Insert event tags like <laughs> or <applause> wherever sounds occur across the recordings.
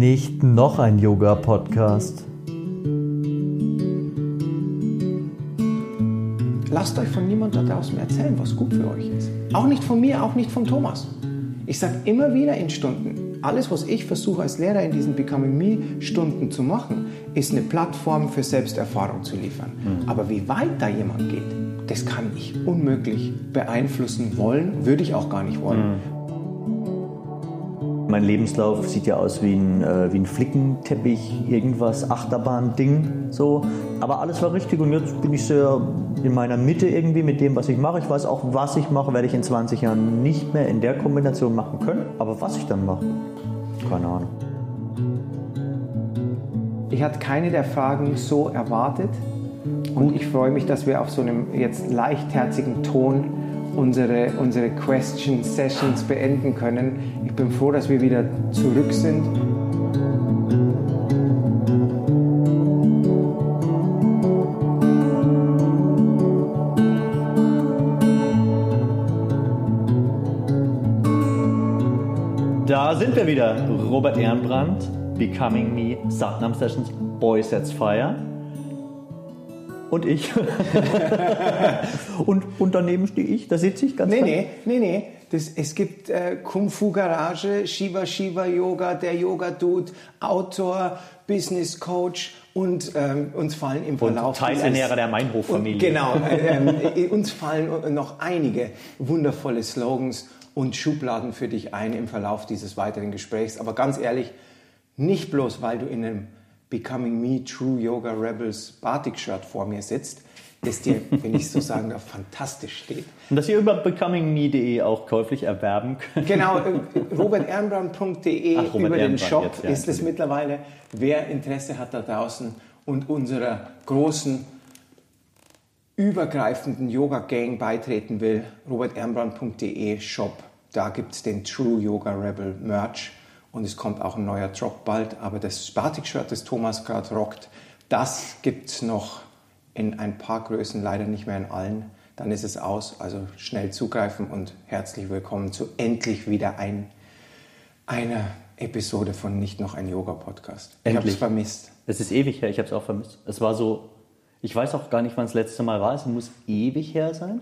Nicht noch ein Yoga-Podcast. Lasst euch von niemandem da draußen erzählen, was gut für euch ist. Auch nicht von mir, auch nicht von Thomas. Ich sage immer wieder in Stunden, alles, was ich versuche als Lehrer in diesen Becoming Me Stunden zu machen, ist eine Plattform für Selbsterfahrung zu liefern. Mhm. Aber wie weit da jemand geht, das kann ich unmöglich beeinflussen wollen, würde ich auch gar nicht wollen. Mhm. Mein Lebenslauf sieht ja aus wie ein, äh, wie ein Flickenteppich, irgendwas, Achterbahn-Ding, so. Aber alles war richtig und jetzt bin ich sehr in meiner Mitte irgendwie mit dem, was ich mache. Ich weiß auch, was ich mache, werde ich in 20 Jahren nicht mehr in der Kombination machen können. Aber was ich dann mache, keine Ahnung. Ich hatte keine der Fragen so erwartet und ich freue mich, dass wir auf so einem jetzt leichtherzigen Ton unsere, unsere Question Sessions beenden können. Ich bin froh, dass wir wieder zurück sind. Da sind wir wieder. Robert Ehrenbrand, Becoming Me, Satnam Sessions, Boy Sets Fire und ich. <laughs> und, und daneben stehe ich, da sitze ich ganz Nee, nee, nee, nee. Das, es gibt äh, Kung Fu Garage, Shiva Shiva Yoga, der Yoga Dude, Autor, Business Coach und ähm, uns fallen im Verlauf. Und Teilernährer der Meinhof-Familie. Genau, äh, äh, uns fallen noch einige wundervolle Slogans und Schubladen für dich ein im Verlauf dieses weiteren Gesprächs. Aber ganz ehrlich, nicht bloß, weil du in einem Becoming Me True Yoga Rebels Batik-Shirt vor mir sitzt, das dir, wenn ich so <laughs> sagen darf, fantastisch steht. Und das ihr über becomingme.de auch käuflich erwerben könnt. Genau, äh, <laughs> roberternbrand.de über den Shop jetzt, ja, ist es mittlerweile. Wer Interesse hat da draußen und unserer großen übergreifenden Yoga-Gang beitreten will, roberternbrand.de Shop. Da gibt es den True Yoga Rebel Merch und es kommt auch ein neuer Drop bald. Aber das Batik-Shirt, das Thomas gerade rockt, das gibt es noch in ein paar Größen, leider nicht mehr in allen. Dann ist es aus. Also schnell zugreifen und herzlich willkommen zu endlich wieder ein, einer Episode von Nicht noch ein Yoga-Podcast. Ich habe es vermisst. Es ist ewig her, ich habe es auch vermisst. Es war so, ich weiß auch gar nicht, wann das letzte Mal war. Es muss ewig her sein.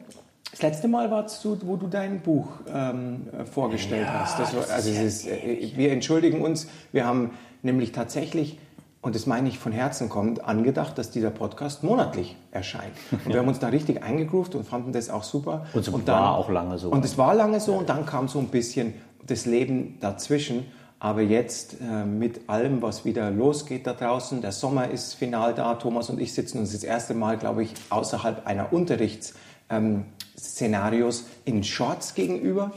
Das letzte Mal warst du, wo du dein Buch ähm, vorgestellt ja, hast. Das war, also ist, äh, wir entschuldigen uns. Wir haben nämlich tatsächlich, und das meine ich von Herzen kommt, angedacht, dass dieser Podcast monatlich erscheint. <laughs> Und wir haben uns da richtig eingegroovt und fanden das auch super. Und es war auch lange so. Und es war lange so und dann kam so ein bisschen das Leben dazwischen. Aber jetzt äh, mit allem, was wieder losgeht da draußen, der Sommer ist final da, Thomas und ich sitzen uns das erste Mal, glaube ich, außerhalb einer Unterrichts- ähm, Szenarios in Shorts gegenüber.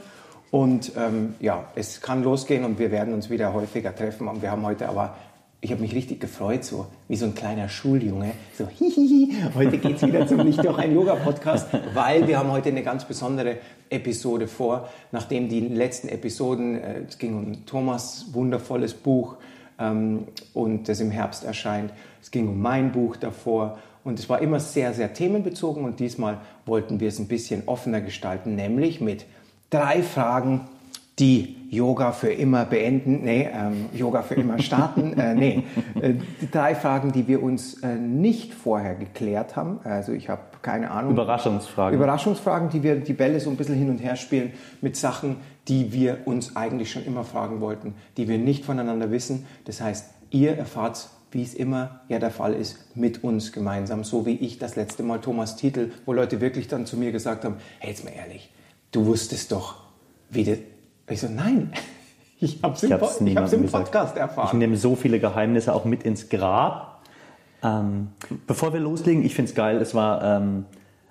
Und ähm, ja, es kann losgehen und wir werden uns wieder häufiger treffen. Und wir haben heute aber, ich habe mich richtig gefreut, so wie so ein kleiner Schuljunge. So, <laughs> hihihi, heute geht es wieder zum Nicht doch ein Yoga-Podcast, weil wir haben heute eine ganz besondere Episode vor. Nachdem die letzten Episoden, äh, es ging um Thomas wundervolles Buch ähm, und das im Herbst erscheint. Es ging um mein Buch davor und es war immer sehr, sehr themenbezogen und diesmal wollten wir es ein bisschen offener gestalten, nämlich mit drei Fragen, die Yoga für immer beenden, nee, ähm, Yoga für immer <laughs> starten, äh, nee, äh, die drei Fragen, die wir uns äh, nicht vorher geklärt haben. Also ich habe keine Ahnung. Überraschungsfragen. Überraschungsfragen, die wir die Bälle so ein bisschen hin und her spielen mit Sachen, die wir uns eigentlich schon immer fragen wollten, die wir nicht voneinander wissen. Das heißt, ihr erfahrt wie es immer ja der Fall ist, mit uns gemeinsam. So wie ich das letzte Mal Thomas Titel, wo Leute wirklich dann zu mir gesagt haben, hey, jetzt mal ehrlich, du wusstest doch, wie das... Ich so, nein, <laughs> ich habe es im, ich im Podcast erfahren. Ich nehme so viele Geheimnisse auch mit ins Grab. Ähm, bevor wir loslegen, ich finde es geil, es war ähm,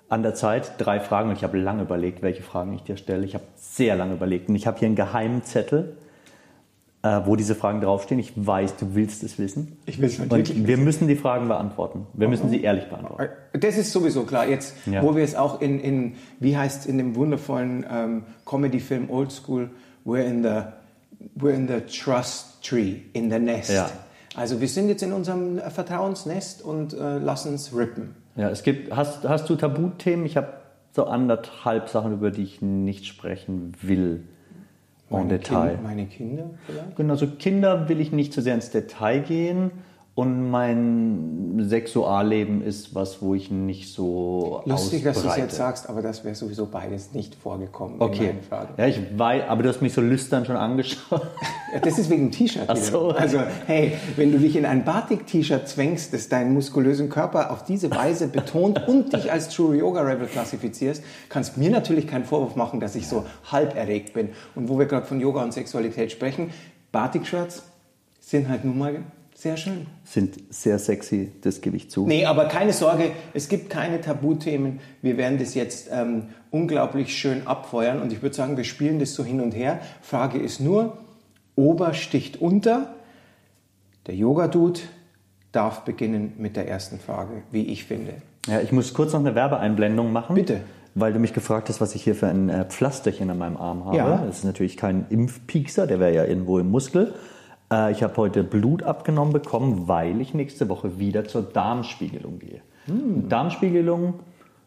an der Zeit drei Fragen und ich habe lange überlegt, welche Fragen ich dir stelle. Ich habe sehr lange überlegt und ich habe hier einen geheimen Zettel äh, wo diese Fragen draufstehen. Ich weiß, du willst es wissen. Ich will es natürlich. Und wir wissen. müssen die Fragen beantworten. Wir müssen sie ehrlich beantworten. Das ist sowieso klar. Jetzt, ja. wo wir es auch in, in wie heißt in dem wundervollen ähm, Comedy-Film Old School, we're in the we're in the trust tree, in the nest. Ja. Also wir sind jetzt in unserem Vertrauensnest und äh, lassen es rippen. Ja, es gibt. Hast, hast du Tabuthemen? Ich habe so anderthalb Sachen, über die ich nicht sprechen will. En Detail. Kind, meine Kinder vielleicht? Genau, also Kinder will ich nicht zu sehr ins Detail gehen. Und mein Sexualleben ist was, wo ich nicht so Lustig, dass du es ausbreite. jetzt sagst, aber das wäre sowieso beides nicht vorgekommen Okay. Ja, ich weiß, aber du hast mich so lüstern schon angeschaut. Ja, das ist wegen T-Shirt. Ach so. Also, hey, wenn du dich in ein Batik-T-Shirt zwängst, das deinen muskulösen Körper auf diese Weise betont <laughs> und dich als True Yoga Rebel klassifizierst, kannst mir natürlich keinen Vorwurf machen, dass ich so halb erregt bin. Und wo wir gerade von Yoga und Sexualität sprechen, Batik-Shirts sind halt nun mal sehr schön. Sind sehr sexy, das gebe ich zu. Nee, aber keine Sorge, es gibt keine Tabuthemen. Wir werden das jetzt ähm, unglaublich schön abfeuern und ich würde sagen, wir spielen das so hin und her. Frage ist nur, Ober sticht unter. Der Yoga-Dude darf beginnen mit der ersten Frage, wie ich finde. Ja, ich muss kurz noch eine Werbeeinblendung machen. Bitte. Weil du mich gefragt hast, was ich hier für ein äh, Pflasterchen an meinem Arm habe. Ja. Das ist natürlich kein Impfpiekser, der wäre ja irgendwo im Muskel. Äh, ich habe heute Blut abgenommen bekommen, weil ich nächste Woche wieder zur Darmspiegelung gehe. Hm. Darmspiegelung,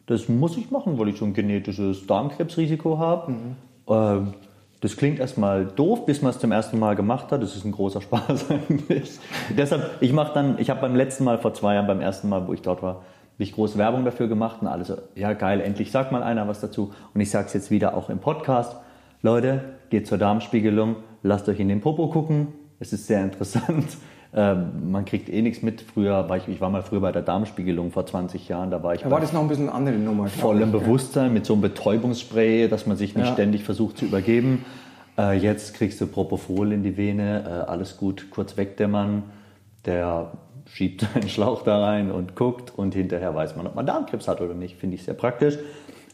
das muss ich machen, weil ich so ein genetisches Darmkrebsrisiko habe. Mhm. Ähm, das klingt erstmal doof, bis man es zum ersten Mal gemacht hat. Das ist ein großer Spaß <laughs> eigentlich. Deshalb, ich mache dann, ich habe beim letzten Mal, vor zwei Jahren, beim ersten Mal, wo ich dort war, habe ich große Werbung dafür gemacht und alle so, ja geil, endlich sagt mal einer was dazu. Und ich sage es jetzt wieder auch im Podcast. Leute, geht zur Darmspiegelung, lasst euch in den Popo gucken. Es ist sehr interessant. <laughs> Ähm, man kriegt eh nichts mit. Früher war ich, ich war mal früher bei der Darmspiegelung vor 20 Jahren, da war ich Da war das noch ein bisschen eine andere Nummer. vollem. Bewusstsein mit so einem Betäubungsspray, dass man sich nicht Ja. ständig versucht zu übergeben. Äh, jetzt kriegst du Propofol in die Vene, äh, alles gut, kurz wegdämmern. Der schiebt <laughs> einen Schlauch da rein und guckt und hinterher weiß man, ob man Darmkrebs hat oder nicht. Finde ich sehr praktisch.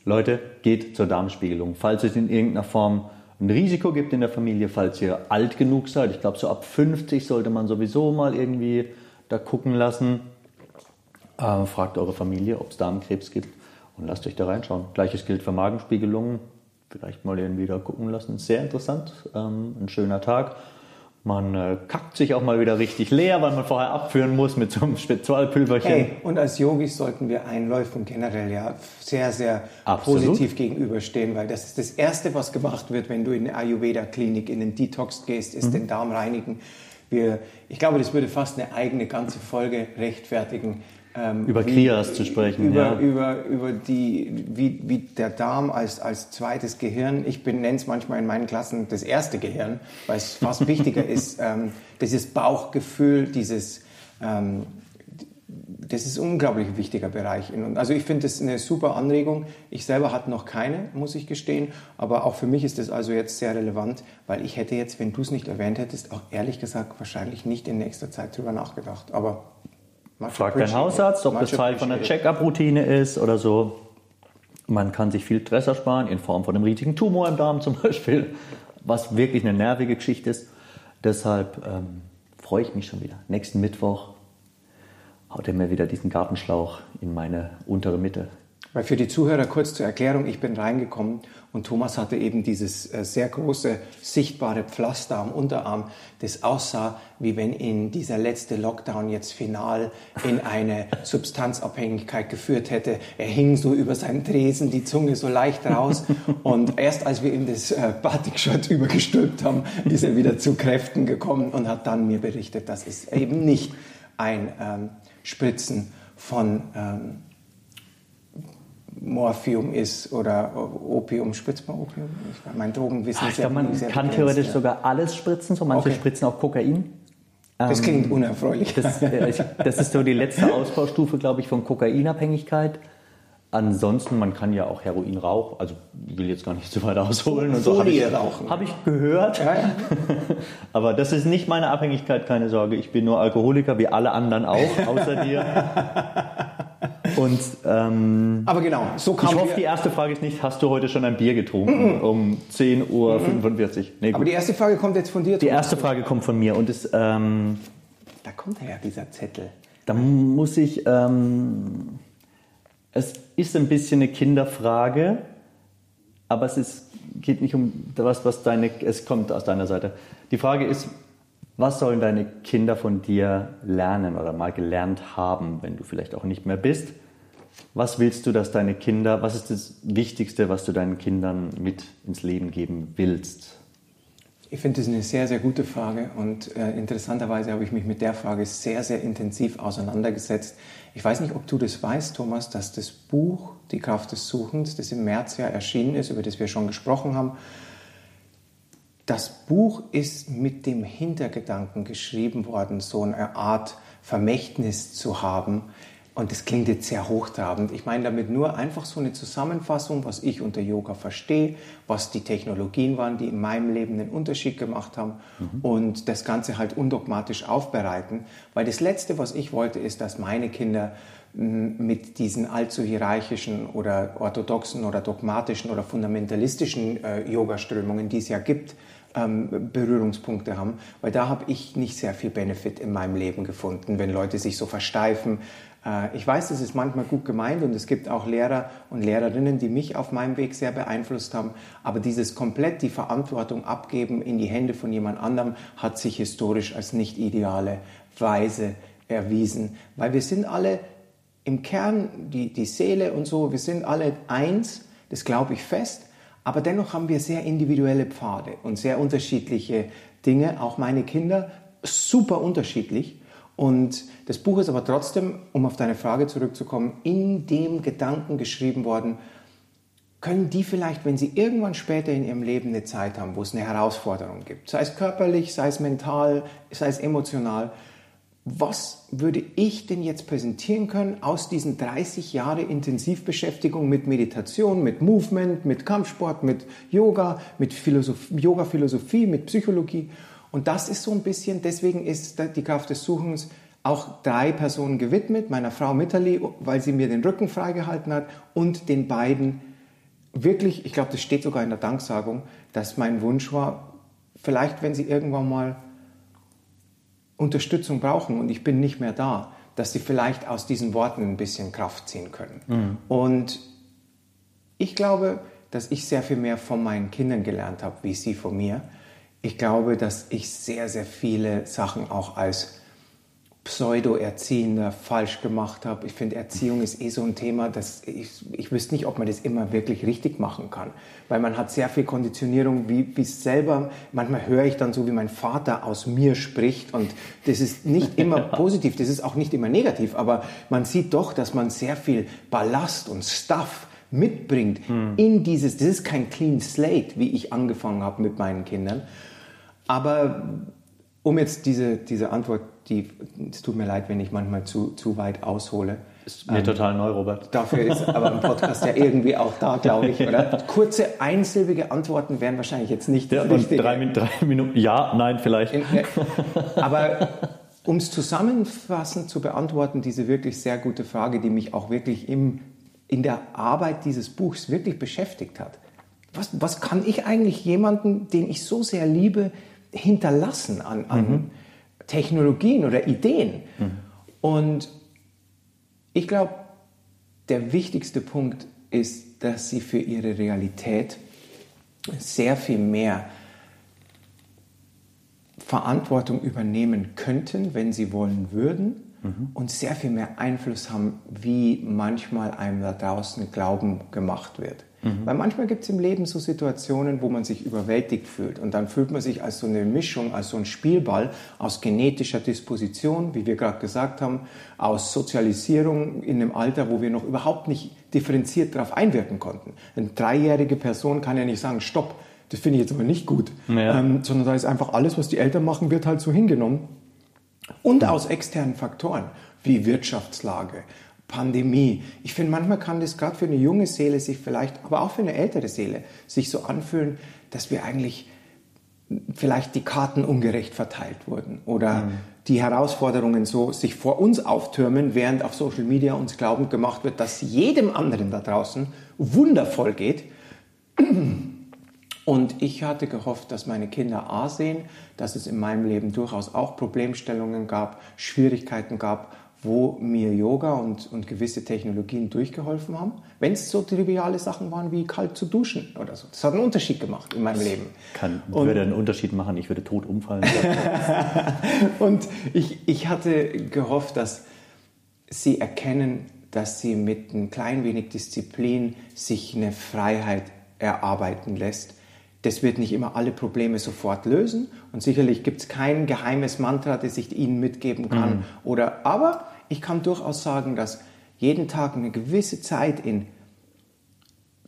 Leute, geht zur Darmspiegelung. Falls es in irgendeiner Form ein Risiko gibt in der Familie, falls ihr alt genug seid, ich glaube so ab 50 sollte man sowieso mal irgendwie da gucken lassen. Äh, fragt eure Familie, ob es Darmkrebs gibt und lasst euch da reinschauen. Gleiches gilt für Magenspiegelungen. Vielleicht mal irgendwie da gucken lassen. Sehr interessant. Ähm, ein schöner Tag. Man äh, kackt sich auch mal wieder richtig leer, weil man vorher abführen muss mit so einem Spezialpülverchen. Hey, und als Yogis sollten wir Einläufen generell ja sehr, sehr Absolut. positiv gegenüberstehen, weil das ist das Erste, was gemacht wird, wenn du in eine Ayurveda-Klinik in den Detox gehst, ist den Darm reinigen. Wir, ich glaube, das würde fast eine eigene ganze Folge rechtfertigen. Ähm, Über wie- Kriyas zu sprechen, Über, ja. über, über die, wie, wie der Darm als, als zweites Gehirn, ich nenne es manchmal in meinen Klassen das erste Gehirn, weil es fast wichtiger <laughs> ist, ähm, dieses Bauchgefühl, dieses, ähm, das ist ein unglaublich wichtiger Bereich. Also ich finde das eine super Anregung. Ich selber hatte noch keine, muss ich gestehen. Aber auch für mich ist das also jetzt sehr relevant, weil ich hätte jetzt, wenn du es nicht erwähnt hättest, auch ehrlich gesagt wahrscheinlich nicht in nächster Zeit drüber nachgedacht. Aber much Fragt dein appreciated. Hausarzt, ob das Teil von der. Check-up-Routine ist oder so. Man kann sich viel Stress ersparen in Form von einem riesigen Tumor im Darm zum <laughs> Beispiel, was wirklich eine nervige Geschichte ist. Deshalb ähm, freue ich mich schon wieder. Nächsten Mittwoch haut er mir wieder diesen Gartenschlauch in meine untere Mitte. Weil für die Zuhörer kurz zur Erklärung, ich bin reingekommen und Thomas hatte eben dieses äh, sehr große, sichtbare Pflaster am Unterarm, das aussah, wie wenn ihn dieser letzte Lockdown jetzt final in eine Substanzabhängigkeit geführt hätte. Er hing so über seinen Tresen, die Zunge so leicht raus und erst als wir ihm das äh, Batik-Shirt übergestülpt haben, ist er wieder zu Kräften gekommen und hat dann mir berichtet, dass es eben nicht ein ähm, Spritzen von... Ähm, Morphium ist oder Opium. Spritzt man Opium? Ich, mein Drogenwissen Ich ist ja glaube, man sehr kann begrenzt, theoretisch ja. sogar alles spritzen. So manche Okay. spritzen auch Kokain. Das klingt unerfreulich. Das, äh, ich, das ist so die letzte Ausbaustufe, glaube ich, von Kokainabhängigkeit. Ansonsten, man kann ja auch Heroin rauchen. Also ich will jetzt gar nicht zu weit ausholen. Und so habe ich, rauchen. hab ich gehört. ja, ja. <laughs> Aber das ist nicht meine Abhängigkeit, keine Sorge. Ich bin nur Alkoholiker, wie alle anderen auch, außer dir. <laughs> Und ähm, Aber genau, so kam ich hoffe, die erste Frage ist nicht, hast du heute schon ein Bier getrunken um 10.45 Uhr? Nee, Aber die erste Frage kommt jetzt von dir. Die erste Frage kommt von mir und ist, ähm, Da kommt her, dieser Zettel. da muss ich, ähm, es ist ein bisschen eine Kinderfrage, aber es ist, geht nicht um was, was deine, es kommt aus deiner Seite. Die Frage ist, was sollen deine Kinder von dir lernen oder mal gelernt haben, wenn du vielleicht auch nicht mehr bist? Was willst du, dass deine Kinder, was ist das Wichtigste, was du deinen Kindern mit ins Leben geben willst? Ich finde das eine sehr, sehr gute Frage und äh, interessanterweise habe ich mich mit der Frage sehr, sehr intensiv auseinandergesetzt. Ich weiß nicht, ob du das weißt, Thomas, dass das Buch Die Kraft des Suchens, das im März ja erschienen ist, über das wir schon gesprochen haben, das Buch ist mit dem Hintergedanken geschrieben worden, so eine Art Vermächtnis zu haben. Und das klingt jetzt sehr hochtrabend. Ich meine damit nur einfach so eine Zusammenfassung, was ich unter Yoga verstehe, was die Technologien waren, die in meinem Leben den Unterschied gemacht haben mhm. und das Ganze halt undogmatisch aufbereiten. Weil das Letzte, was ich wollte, ist, dass meine Kinder mit diesen allzu hierarchischen oder orthodoxen oder dogmatischen oder fundamentalistischen äh, Yoga-Strömungen, die es ja gibt, ähm, Berührungspunkte haben, weil da habe ich nicht sehr viel Benefit in meinem Leben gefunden, wenn Leute sich so versteifen. Äh, ich weiß, das ist manchmal gut gemeint und es gibt auch Lehrer und Lehrerinnen, die mich auf meinem Weg sehr beeinflusst haben, aber dieses komplett die Verantwortung abgeben in die Hände von jemand anderem hat sich historisch als nicht ideale Weise erwiesen, weil wir sind alle im Kern, die, die Seele und so, wir sind alle eins, das glaube ich fest, aber dennoch haben wir sehr individuelle Pfade und sehr unterschiedliche Dinge. Auch meine Kinder super unterschiedlich. Und das Buch ist aber trotzdem, um auf deine Frage zurückzukommen, in dem Gedanken geschrieben worden, können die vielleicht, wenn sie irgendwann später in ihrem Leben eine Zeit haben, wo es eine Herausforderung gibt, sei es körperlich, sei es mental, sei es emotional, was würde ich denn jetzt präsentieren können aus diesen 30 Jahre Intensivbeschäftigung mit Meditation, mit Movement, mit Kampfsport, mit Yoga, mit Yoga-Philosophie, mit Psychologie. Und das ist so ein bisschen, deswegen ist die Kraft des Suchens auch drei Personen gewidmet, meiner Frau Mitterli, weil sie mir den Rücken freigehalten hat und den beiden wirklich, ich glaube, das steht sogar in der Danksagung, dass mein Wunsch war, vielleicht, wenn sie irgendwann mal Unterstützung brauchen und ich bin nicht mehr da, dass sie vielleicht aus diesen Worten ein bisschen Kraft ziehen können. Mhm. Und ich glaube, dass ich sehr viel mehr von meinen Kindern gelernt habe, wie sie von mir. Ich glaube, dass ich sehr, sehr viele Sachen auch als Pseudo-Erziehender falsch gemacht habe. Ich finde, Erziehung ist eh so ein Thema, dass ich, ich wüsste nicht, ob man das immer wirklich richtig machen kann. Weil man hat sehr viel Konditionierung, wie, wie selber, manchmal höre ich dann so, wie mein Vater aus mir spricht und das ist nicht immer <laughs> positiv, das ist auch nicht immer negativ, aber man sieht doch, dass man sehr viel Ballast und Stuff mitbringt hm. in dieses, das ist kein clean slate, wie ich angefangen habe mit meinen Kindern, aber um jetzt diese, diese Antwort, die, es tut mir leid, wenn ich manchmal zu, zu weit aushole. Ist mir ähm, total neu, Robert. Dafür ist aber ein Podcast ja irgendwie auch da, glaube ich, oder? <laughs> Kurze, einsilbige Antworten wären wahrscheinlich jetzt nicht ja, das Drei, drei, Minuten, ja, nein, vielleicht. In, äh, aber um es zusammenfassend zu beantworten, diese wirklich sehr gute Frage, die mich auch wirklich im, in der Arbeit dieses Buchs wirklich beschäftigt hat. Was, was kann ich eigentlich jemanden, den ich so sehr liebe, hinterlassen an, an mhm. Technologien oder Ideen. Mhm. Und ich glaube, der wichtigste Punkt ist, dass sie für ihre Realität sehr viel mehr Verantwortung übernehmen könnten, wenn sie wollen würden mhm. und sehr viel mehr Einfluss haben, wie manchmal einem da draußen Glauben gemacht wird. Mhm. Weil manchmal gibt es im Leben so Situationen, wo man sich überwältigt fühlt. Und dann fühlt man sich als so eine Mischung, als so ein Spielball aus genetischer Disposition, wie wir gerade gesagt haben, aus Sozialisierung in einem Alter, wo wir noch überhaupt nicht differenziert darauf einwirken konnten. Eine dreijährige Person kann ja nicht sagen, stopp, das finde ich jetzt aber nicht gut. Ja. Ähm, sondern da ist einfach alles, was die Eltern machen, wird halt so hingenommen. Und aus externen Faktoren wie Wirtschaftslage, Pandemie. Ich finde, manchmal kann das gerade für eine junge Seele sich vielleicht, aber auch für eine ältere Seele, sich so anfühlen, dass wir eigentlich vielleicht die Karten ungerecht verteilt wurden oder mhm. die Herausforderungen so sich vor uns auftürmen, während auf Social Media uns glaubend gemacht wird, dass jedem anderen da draußen wundervoll geht. Und ich hatte gehofft, dass meine Kinder A sehen, dass es in meinem Leben durchaus auch Problemstellungen gab, Schwierigkeiten gab wo mir Yoga und, und gewisse Technologien durchgeholfen haben, wenn es so triviale Sachen waren wie kalt zu duschen oder so. Das hat einen Unterschied gemacht in meinem Leben. Kann, und, würde einen Unterschied machen, ich würde tot umfallen. <laughs> und ich, ich hatte gehofft, dass sie erkennen, dass sie mit ein klein wenig Disziplin sich eine Freiheit erarbeiten lässt, Das wird nicht immer alle Probleme sofort lösen und sicherlich gibt es kein geheimes Mantra, das ich Ihnen mitgeben kann. Mhm. Oder, aber ich kann durchaus sagen, dass jeden Tag eine gewisse Zeit in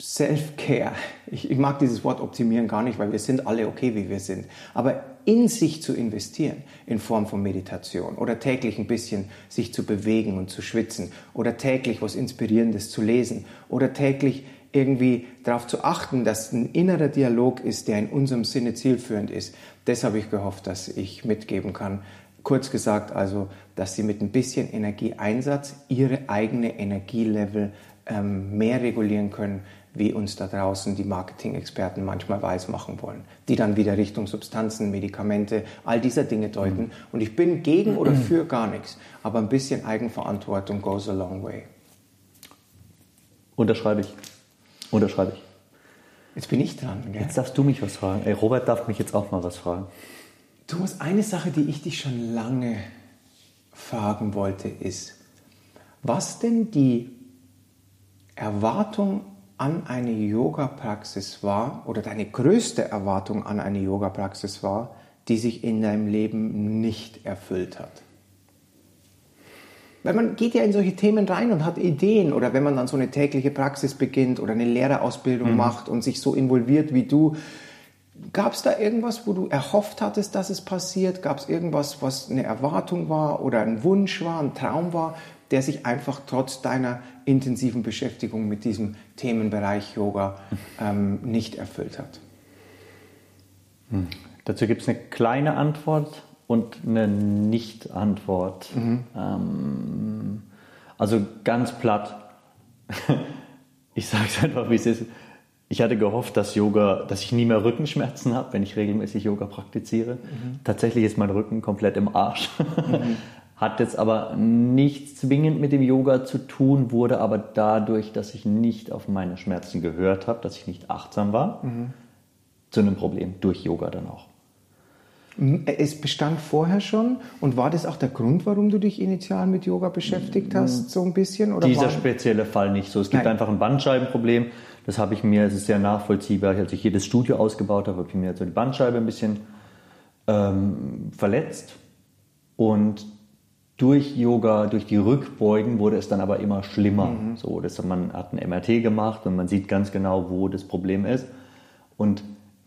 Self-Care, ich, ich, mag dieses Wort optimieren gar nicht, weil wir sind alle okay, wie wir sind, aber in sich zu investieren in Form von Meditation oder täglich ein bisschen sich zu bewegen und zu schwitzen oder täglich was Inspirierendes zu lesen oder täglich irgendwie darauf zu achten, dass ein innerer Dialog ist, der in unserem Sinne zielführend ist. Das habe ich gehofft, dass ich mitgeben kann. Kurz gesagt also, dass Sie mit ein bisschen Energieeinsatz Ihre eigene Energielevel ähm, mehr regulieren können, wie uns da draußen die Marketing-Experten manchmal weismachen wollen, die dann wieder Richtung Substanzen, Medikamente, all dieser Dinge deuten. Mhm. Und ich bin gegen oder für gar nichts, aber ein bisschen Eigenverantwortung goes a long way. Unterschreibe ich. Unterschreibe ich. Jetzt bin ich dran. Gell? Jetzt darfst du mich was fragen. Ey, Robert darf mich jetzt auch mal was fragen. Thomas, eine Sache, die ich dich schon lange fragen wollte, ist, was denn die Erwartung an eine Yoga-Praxis war oder deine größte Erwartung an eine Yoga-Praxis war, die sich in deinem Leben nicht erfüllt hat? Weil man geht ja in solche Themen rein und hat Ideen oder wenn man dann so eine tägliche Praxis beginnt oder eine Lehrerausbildung mhm. macht und sich so involviert wie du, gab es da irgendwas, wo du erhofft hattest, dass es passiert? Gab es irgendwas, was eine Erwartung war oder ein Wunsch war, ein Traum war, der sich einfach trotz deiner intensiven Beschäftigung mit diesem Themenbereich Yoga ähm, nicht erfüllt hat? Hm. Dazu gibt es eine kleine Antwort und eine Nicht-Antwort. Mhm. Ähm, also ganz platt. <laughs> ich sage es einfach, wie es ist. Ich hatte gehofft, dass Yoga, dass ich nie mehr Rückenschmerzen habe, wenn ich regelmäßig Yoga praktiziere. Mhm. Tatsächlich ist mein Rücken komplett im Arsch. Mhm. <laughs> Hat jetzt aber nichts zwingend mit dem Yoga zu tun, wurde aber dadurch, dass ich nicht auf meine Schmerzen gehört habe, dass ich nicht achtsam war, mhm. zu einem Problem durch Yoga dann auch. Es bestand vorher schon und war das auch der Grund, warum du dich initial mit Yoga beschäftigt hast, so ein bisschen? Oder Dieser spezielle Fall nicht so. Es gibt Nein. einfach ein Bandscheibenproblem. Das habe ich mir, es ist sehr nachvollziehbar, als ich hier das Studio ausgebaut habe, habe ich mir so die Bandscheibe ein bisschen ähm, verletzt. Und durch Yoga, durch die Rückbeugen wurde es dann aber immer schlimmer. Mhm. So, dass man hat ein MRT gemacht und man sieht ganz genau, wo das Problem ist. Und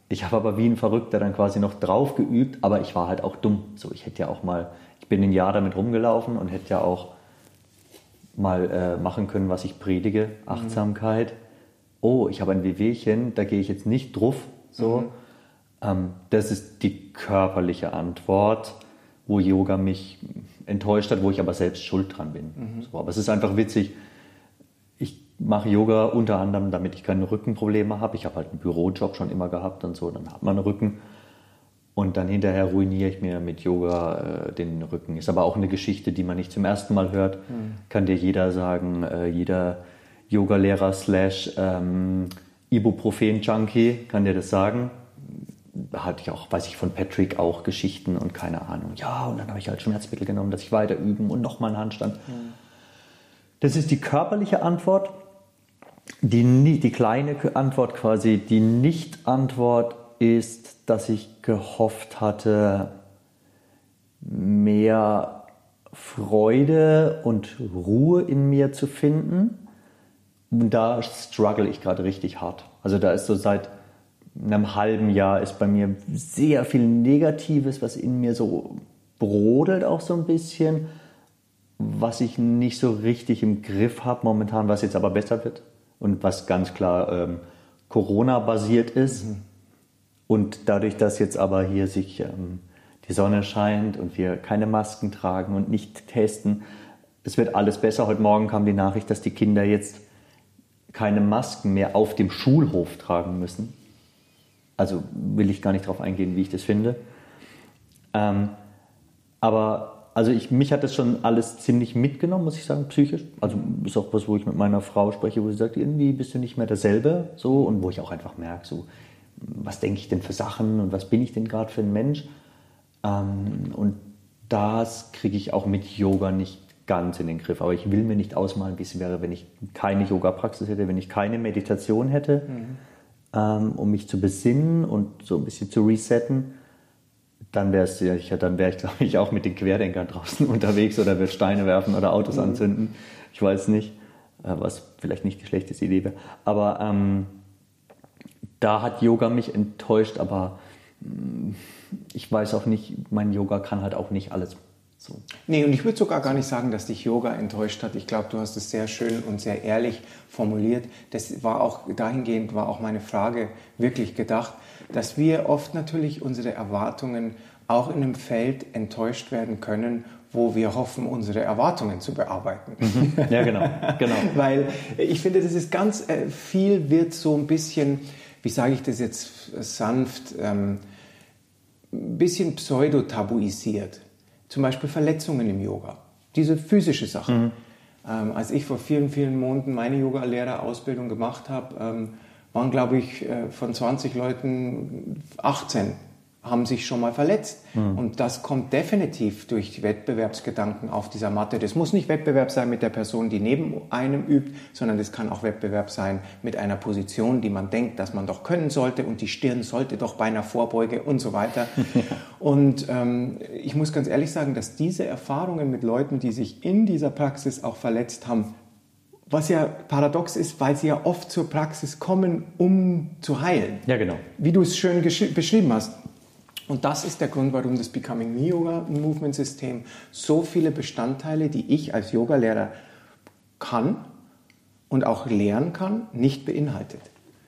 ich habe aber wie ein Verrückter dann quasi noch drauf geübt, aber ich war halt auch dumm. So, ich hätte ja auch mal, ich bin ein Jahr damit rumgelaufen und hätte ja auch mal äh, machen können, was ich predige. Achtsamkeit. Mhm. Oh, ich habe ein Wehwehchen, da gehe ich jetzt nicht drauf. So, mhm. ähm, das ist die körperliche Antwort, wo Yoga mich enttäuscht hat, wo ich aber selbst schuld dran bin. Mhm. So, aber es ist einfach witzig. Ich mache Yoga unter anderem, damit ich keine Rückenprobleme habe. Ich habe halt einen Bürojob schon immer gehabt und so, dann hat man einen Rücken. Und dann hinterher ruiniere ich mir mit Yoga äh, den Rücken. Ist aber auch eine Geschichte, die man nicht zum ersten Mal hört. Mhm. Kann dir jeder sagen, äh, jeder Yoga-Lehrer slash ähm, Ibuprofen-Junkie kann dir das sagen hatte ich auch, weiß ich von Patrick auch Geschichten und keine Ahnung. Ja, und dann habe ich halt Schmerzmittel genommen, dass ich weiter üben und nochmal einen Handstand. Mhm. Das ist die körperliche Antwort. Die, die kleine Antwort quasi, die Nicht-Antwort ist, dass ich gehofft hatte, mehr Freude und Ruhe in mir zu finden. Und da struggle ich gerade richtig hart. Also da ist so seit einem halben Jahr ist bei mir sehr viel Negatives, was in mir so brodelt auch so ein bisschen, was ich nicht so richtig im Griff habe momentan, was jetzt aber besser wird und was ganz klar ähm, Corona-basiert ist. Mhm. Und dadurch, dass jetzt aber hier sich ähm, die Sonne scheint und wir keine Masken tragen und nicht testen, es wird alles besser. Heute Morgen kam die Nachricht, dass die Kinder jetzt keine Masken mehr auf dem Schulhof tragen müssen also will ich gar nicht darauf eingehen, wie ich das finde. Ähm, aber also ich, mich hat das schon alles ziemlich mitgenommen, muss ich sagen, psychisch. Also ist auch was, wo ich mit meiner Frau spreche, wo sie sagt, irgendwie bist du nicht mehr derselbe, so und wo ich auch einfach merke, so was denke ich denn für Sachen und was bin ich denn gerade für ein Mensch. Ähm, und das kriege ich auch mit Yoga nicht ganz in den Griff. Aber ich will mir nicht ausmalen, wie es wäre, wenn ich keine Yoga-Praxis hätte, wenn ich keine Meditation hätte. Mhm ähm, um mich zu besinnen und so ein bisschen zu resetten, dann wäre es sicher, dann wäre ich, <laughs> glaube ich, auch mit den Querdenkern draußen <laughs> unterwegs oder würde Steine werfen oder Autos mhm. anzünden. Ich weiß nicht, äh, was vielleicht nicht die schlechteste Idee wäre. Aber ähm, da hat Yoga mich enttäuscht, aber mm, ich weiß auch nicht, mein Yoga kann halt auch nicht alles. So. Nee, und ich würde sogar gar nicht sagen, dass dich Yoga enttäuscht hat. Ich glaube, du hast es sehr schön und sehr ehrlich formuliert. Das war auch dahingehend war auch meine Frage wirklich gedacht, dass wir oft natürlich unsere Erwartungen auch in einem Feld enttäuscht werden können, wo wir hoffen, unsere Erwartungen zu bearbeiten. Mhm. Ja, genau, genau. <laughs> Weil ich finde, das ist ganz äh, viel wird so ein bisschen, wie sage ich das jetzt sanft, ähm, ein bisschen pseudo-tabuisiert. Zum Beispiel Verletzungen im Yoga. Diese physische Sache. Mhm. Ähm, als ich vor vielen, vielen Monaten meine Yoga-Lehrerausbildung gemacht habe, ähm, waren, glaube ich, äh, von 20 Leuten 18 haben sich schon mal verletzt. Mhm. Und das kommt definitiv durch die Wettbewerbsgedanken auf dieser Matte. Das muss nicht Wettbewerb sein mit der Person, die neben einem übt, sondern das kann auch Wettbewerb sein mit einer Position, die man denkt, dass man doch können sollte und die Stirn sollte doch bei einer Vorbeuge und so weiter. <laughs> und ähm, ich muss ganz ehrlich sagen, dass diese Erfahrungen mit Leuten, die sich in dieser Praxis auch verletzt haben, was ja paradox ist, weil sie ja oft zur Praxis kommen, um zu heilen. Ja, genau. Wie du es schön beschrieben hast. Und das ist der Grund, warum das Becoming Me Yoga Movement System so viele Bestandteile, die ich als Yogalehrer kann und auch lernen kann, nicht beinhaltet.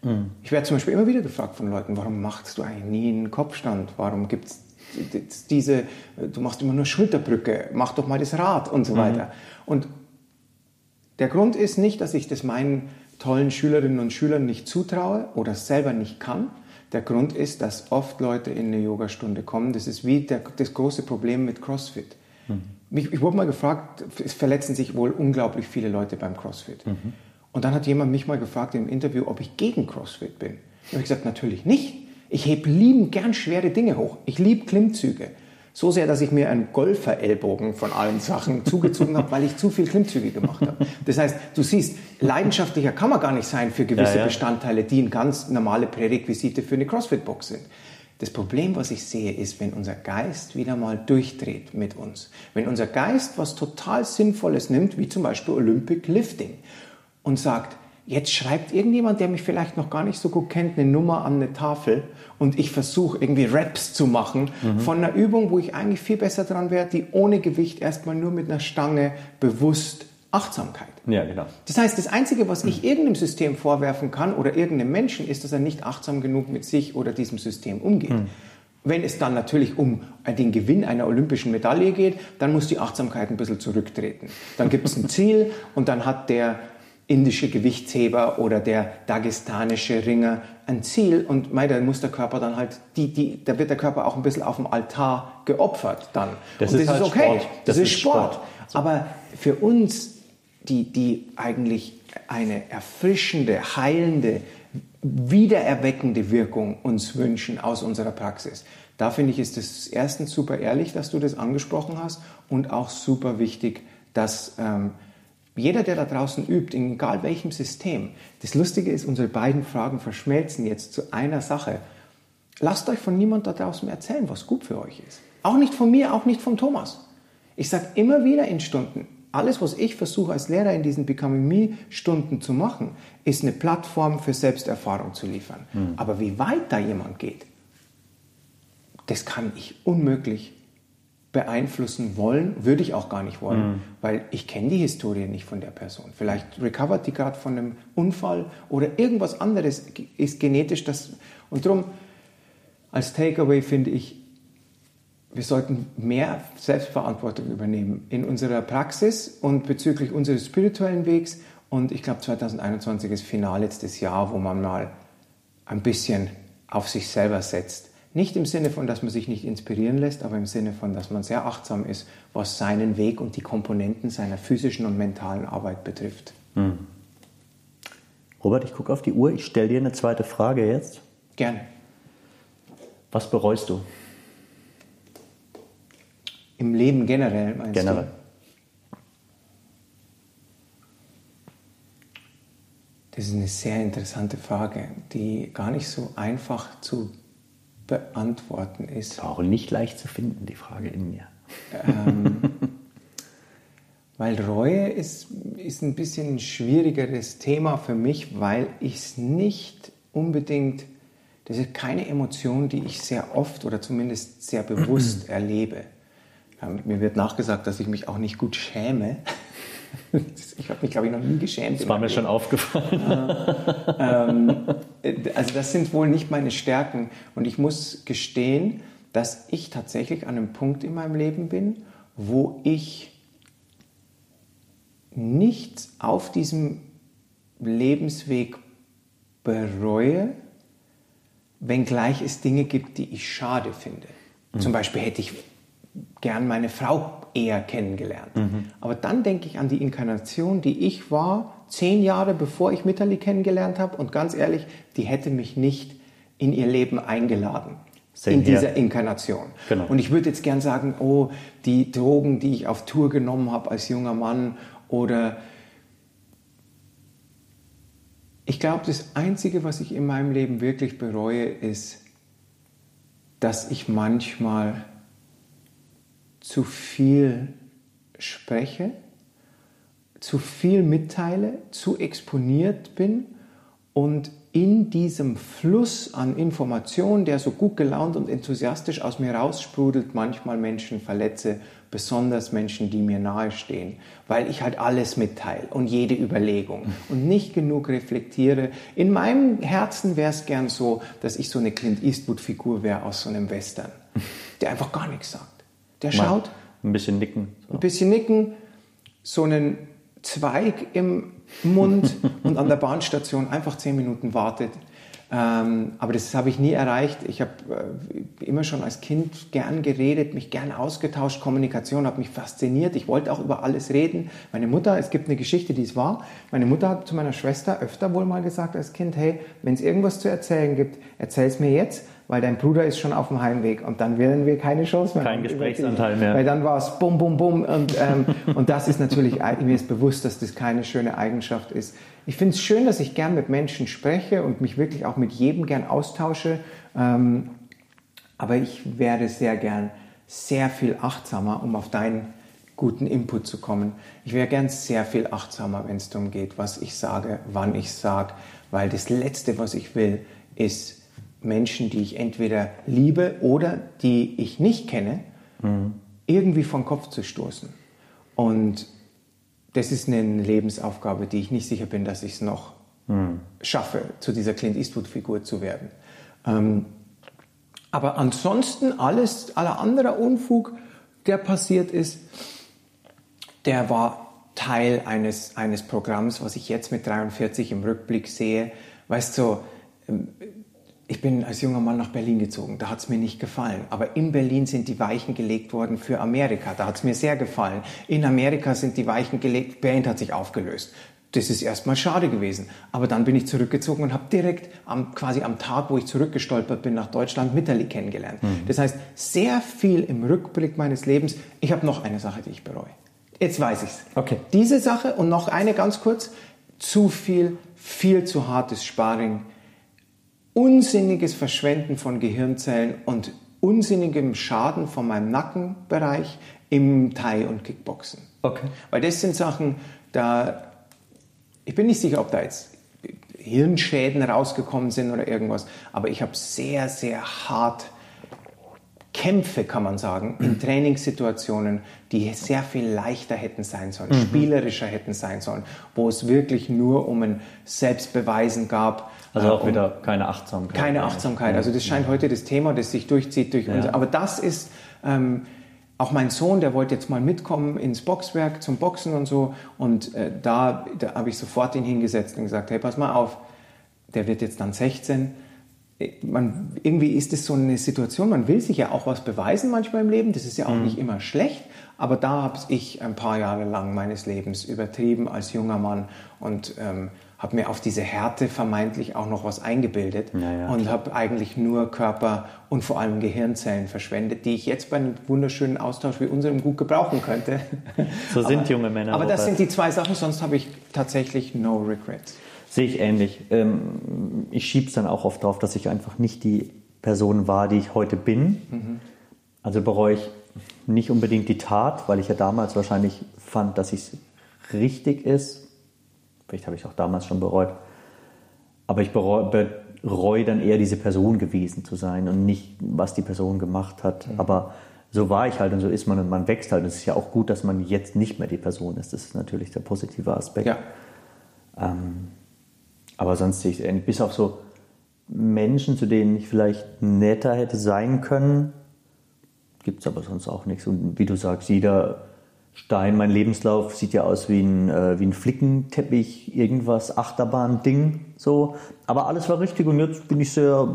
Mhm. Ich werde zum Beispiel immer wieder gefragt von Leuten, warum machst du eigentlich nie einen Kopfstand? Warum gibt es diese, du machst immer nur Schulterbrücke, mach doch mal das Rad und so mhm. weiter. Und der Grund ist nicht, dass ich das meinen tollen Schülerinnen und Schülern nicht zutraue oder selber nicht kann, der Grund ist, dass oft Leute in eine Yogastunde kommen. Das ist wie der, das große Problem mit CrossFit. Mhm. Ich, ich, wurde mal gefragt, es verletzen sich wohl unglaublich viele Leute beim CrossFit. Mhm. Und dann hat jemand mich mal gefragt im Interview, ob ich gegen CrossFit bin. Ich habe gesagt, natürlich nicht. Ich hebe lieben gern schwere Dinge hoch. Ich liebe Klimmzüge. So sehr, dass ich mir einen Golfer-Ellbogen von allen Sachen <laughs> zugezogen habe, weil ich zu viel Klimmzüge gemacht habe. Das heißt, du siehst, leidenschaftlicher kann man gar nicht sein für gewisse ja, ja. Bestandteile, die ein ganz normale Prärequisite für eine CrossFit-Box sind. Das Problem, was ich sehe, ist, wenn unser Geist wieder mal durchdreht mit uns. Wenn unser Geist was total Sinnvolles nimmt, wie zum Beispiel Olympic Lifting, und sagt, Jetzt schreibt irgendjemand, der mich vielleicht noch gar nicht so gut kennt, eine Nummer an eine Tafel und ich versuche irgendwie Raps zu machen mhm. von einer Übung, wo ich eigentlich viel besser dran wäre, die ohne Gewicht erstmal nur mit einer Stange bewusst Achtsamkeit. Ja, genau. Das heißt, das Einzige, was ich irgendeinem System vorwerfen kann oder irgendeinem Menschen, ist, dass er nicht achtsam genug mit sich oder diesem System umgeht. Mhm. Wenn es dann natürlich um den Gewinn einer olympischen Medaille geht, dann muss die Achtsamkeit ein bisschen zurücktreten. Dann gibt es ein Ziel und dann hat der indische Gewichtsheber oder der dagestanische Ringer ein Ziel und mei, da muss der Körper dann halt, die, die, da wird der Körper auch ein bisschen auf dem Altar geopfert dann. Das, und ist, das halt ist okay, Sport. Das, das ist Sport. Sport. Aber für uns, die, die eigentlich eine erfrischende, heilende, wiedererweckende Wirkung uns wünschen aus unserer Praxis, da finde ich, ist es erstens super ehrlich, dass du das angesprochen hast und auch super wichtig, dass ähm, jeder, der da draußen übt, in egal welchem System, das Lustige ist, unsere beiden Fragen verschmelzen jetzt zu einer Sache. Lasst euch von niemand da draußen erzählen, was gut für euch ist. Auch nicht von mir, auch nicht von Thomas. Ich sage immer wieder in Stunden, alles, was ich versuche als Lehrer in diesen Becoming Me Stunden zu machen, ist eine Plattform für Selbsterfahrung zu liefern. Mhm. Aber wie weit da jemand geht, das kann ich unmöglich beeinflussen wollen, würde ich auch gar nicht wollen, mhm. weil ich kenne die Historie nicht von der Person. Vielleicht recovert die gerade von einem Unfall oder irgendwas anderes ist genetisch das und darum als Takeaway finde ich, wir sollten mehr Selbstverantwortung übernehmen in unserer Praxis und bezüglich unseres spirituellen Wegs und ich glaube 2021 ist final letztes Jahr, wo man mal ein bisschen auf sich selber setzt nicht im Sinne von, dass man sich nicht inspirieren lässt, aber im Sinne von, dass man sehr achtsam ist, was seinen Weg und die Komponenten seiner physischen und mentalen Arbeit betrifft. Hm. Robert, ich gucke auf die Uhr. Ich stelle dir eine zweite Frage jetzt. Gerne. Was bereust du? Im Leben generell, meinst generell. du? Das ist eine sehr interessante Frage, die gar nicht so einfach zu beantworten ist. Auch nicht leicht zu finden, die Frage in mir. Ähm, weil Reue ist, ist ein bisschen ein schwierigeres Thema für mich, weil ich es nicht unbedingt, das ist keine Emotion, die ich sehr oft oder zumindest sehr bewusst <clears throat> erlebe. Ähm, mir wird nachgesagt, dass ich mich auch nicht gut schäme. <laughs> Ich habe mich, glaube ich, noch nie geschämt. Das war mir schon aufgefallen. ähm, also das sind wohl nicht meine Stärken. Und ich muss gestehen, dass ich tatsächlich an einem Punkt in meinem Leben bin, wo ich nichts auf diesem Lebensweg bereue, wenngleich es Dinge gibt, die ich schade finde. Mhm. Zum Beispiel hätte ich gern meine Frau eher kennengelernt. Mhm. Aber dann denke ich an die Inkarnation, die ich war, zehn Jahre bevor ich Mitterli kennengelernt habe. Und ganz ehrlich, die hätte mich nicht in ihr Leben eingeladen. Same in dieser here. Inkarnation. Genau. Und ich würde jetzt gern sagen, oh, die Drogen, die ich auf Tour genommen habe als junger Mann oder ich glaube, das Einzige, was ich in meinem Leben wirklich bereue, ist, dass ich manchmal zu viel spreche, zu viel mitteile, zu exponiert bin und in diesem Fluss an Informationen, der so gut gelaunt und enthusiastisch aus mir raussprudelt, manchmal Menschen verletze, besonders Menschen, die mir nahestehen, weil ich halt alles mitteile und jede Überlegung und nicht genug reflektiere. In meinem Herzen wäre es gern so, dass ich so eine Clint Eastwood-Figur wäre aus so einem Western, der einfach gar nichts sagt. Der schaut. Ein bisschen nicken. So. Ein bisschen nicken, so einen Zweig im Mund <laughs> und an der Bahnstation einfach zehn Minuten wartet. Ähm, aber das habe ich nie erreicht. Ich habe äh, immer schon als Kind gern geredet, mich gern ausgetauscht. Kommunikation hat mich fasziniert. Ich wollte auch über alles reden. Meine Mutter, es gibt eine Geschichte, die es war. Meine Mutter hat zu meiner Schwester öfter wohl mal gesagt als Kind, hey, wenn es irgendwas zu erzählen gibt, erzähl es mir jetzt weil dein Bruder ist schon auf dem Heimweg und dann werden wir keine Chance mehr Kein Gesprächsanteil mehr. Weil dann war es bum, bum, bum und, ähm, und das ist natürlich, mir ist bewusst, dass das keine schöne Eigenschaft ist. Ich finde es schön, dass ich gern mit Menschen spreche und mich wirklich auch mit jedem gern austausche, ähm, aber ich werde sehr gern sehr viel achtsamer, um auf deinen guten Input zu kommen. Ich wäre gern sehr viel achtsamer, wenn es darum geht, was ich sage, wann ich sage, weil das Letzte, was ich will, ist Menschen, die ich entweder liebe oder die ich nicht kenne, mhm. irgendwie vom Kopf zu stoßen. Und das ist eine Lebensaufgabe, die ich nicht sicher bin, dass ich es noch mhm. schaffe, zu dieser Clint Eastwood-Figur zu werden. Ähm, aber ansonsten alles, aller anderer Unfug, der passiert ist, der war Teil eines, eines Programms, was ich jetzt mit 43 im Rückblick sehe. Weißt du, so, ähm, ich bin als junger Mann nach Berlin gezogen, da hat es mir nicht gefallen. Aber in Berlin sind die Weichen gelegt worden für Amerika, da hat es mir sehr gefallen. In Amerika sind die Weichen gelegt, Band hat sich aufgelöst. Das ist erstmal schade gewesen. Aber dann bin ich zurückgezogen und habe direkt am, quasi am Tag, wo ich zurückgestolpert bin nach Deutschland, Mitterli kennengelernt. Mhm. Das heißt, sehr viel im Rückblick meines Lebens. Ich habe noch eine Sache, die ich bereue. Jetzt weiß ich's. Okay. Diese Sache und noch eine ganz kurz. Zu viel, viel zu hartes Sparring unsinniges Verschwenden von Gehirnzellen und unsinnigem Schaden von meinem Nackenbereich im Thai und Kickboxen. Okay. Weil das sind Sachen, da ich bin nicht sicher, ob da jetzt Hirnschäden rausgekommen sind oder irgendwas, aber ich habe sehr, sehr hart Kämpfe, kann man sagen, in Trainingssituationen, die sehr viel leichter hätten sein sollen, mhm. spielerischer hätten sein sollen, wo es wirklich nur um ein Selbstbeweisen gab. Also auch wieder keine Achtsamkeit. Keine Achtsamkeit. Also das scheint heute das Thema, das sich durchzieht durch ja. uns. Aber das ist ähm, auch mein Sohn, der wollte jetzt mal mitkommen ins Boxwerk zum Boxen und so. Und äh, da, da habe ich sofort ihn hingesetzt und gesagt, hey, pass mal auf, der wird jetzt dann 16 man, irgendwie ist es so eine Situation, man will sich ja auch was beweisen manchmal im Leben, das ist ja auch mhm. nicht immer schlecht, aber da habe ich ein paar Jahre lang meines Lebens übertrieben als junger Mann und ähm, habe mir auf diese Härte vermeintlich auch noch was eingebildet ja, ja, und habe eigentlich nur Körper und vor allem Gehirnzellen verschwendet, die ich jetzt bei einem wunderschönen Austausch wie unserem gut gebrauchen könnte. <laughs> So sind aber, junge Männer. Aber das sind die zwei Sachen, sonst habe ich tatsächlich no regrets. Sehe ich ähnlich. Ähm, ich schiebe es dann auch oft drauf, dass ich einfach nicht die Person war, die ich heute bin. Mhm. Also bereue ich nicht unbedingt die Tat, weil ich ja damals wahrscheinlich fand, dass es richtig ist. Vielleicht habe ich auch damals schon bereut. Aber ich bereue, bereue, dann eher diese Person gewesen zu sein und nicht, was die Person gemacht hat. Mhm. Aber so war ich halt und so ist man und man wächst halt. Und es ist ja auch gut, dass man jetzt nicht mehr die Person ist. Das ist natürlich der positive Aspekt. Ja. Ähm, aber sonst sehe ich es bis auf so Menschen, zu denen ich vielleicht netter hätte sein können, gibt es aber sonst auch nichts. Und wie du sagst, jeder Stein, mein Lebenslauf sieht ja aus wie ein, äh, wie ein Flickenteppich, irgendwas, Achterbahn-Ding, so. Aber alles war richtig und jetzt bin ich sehr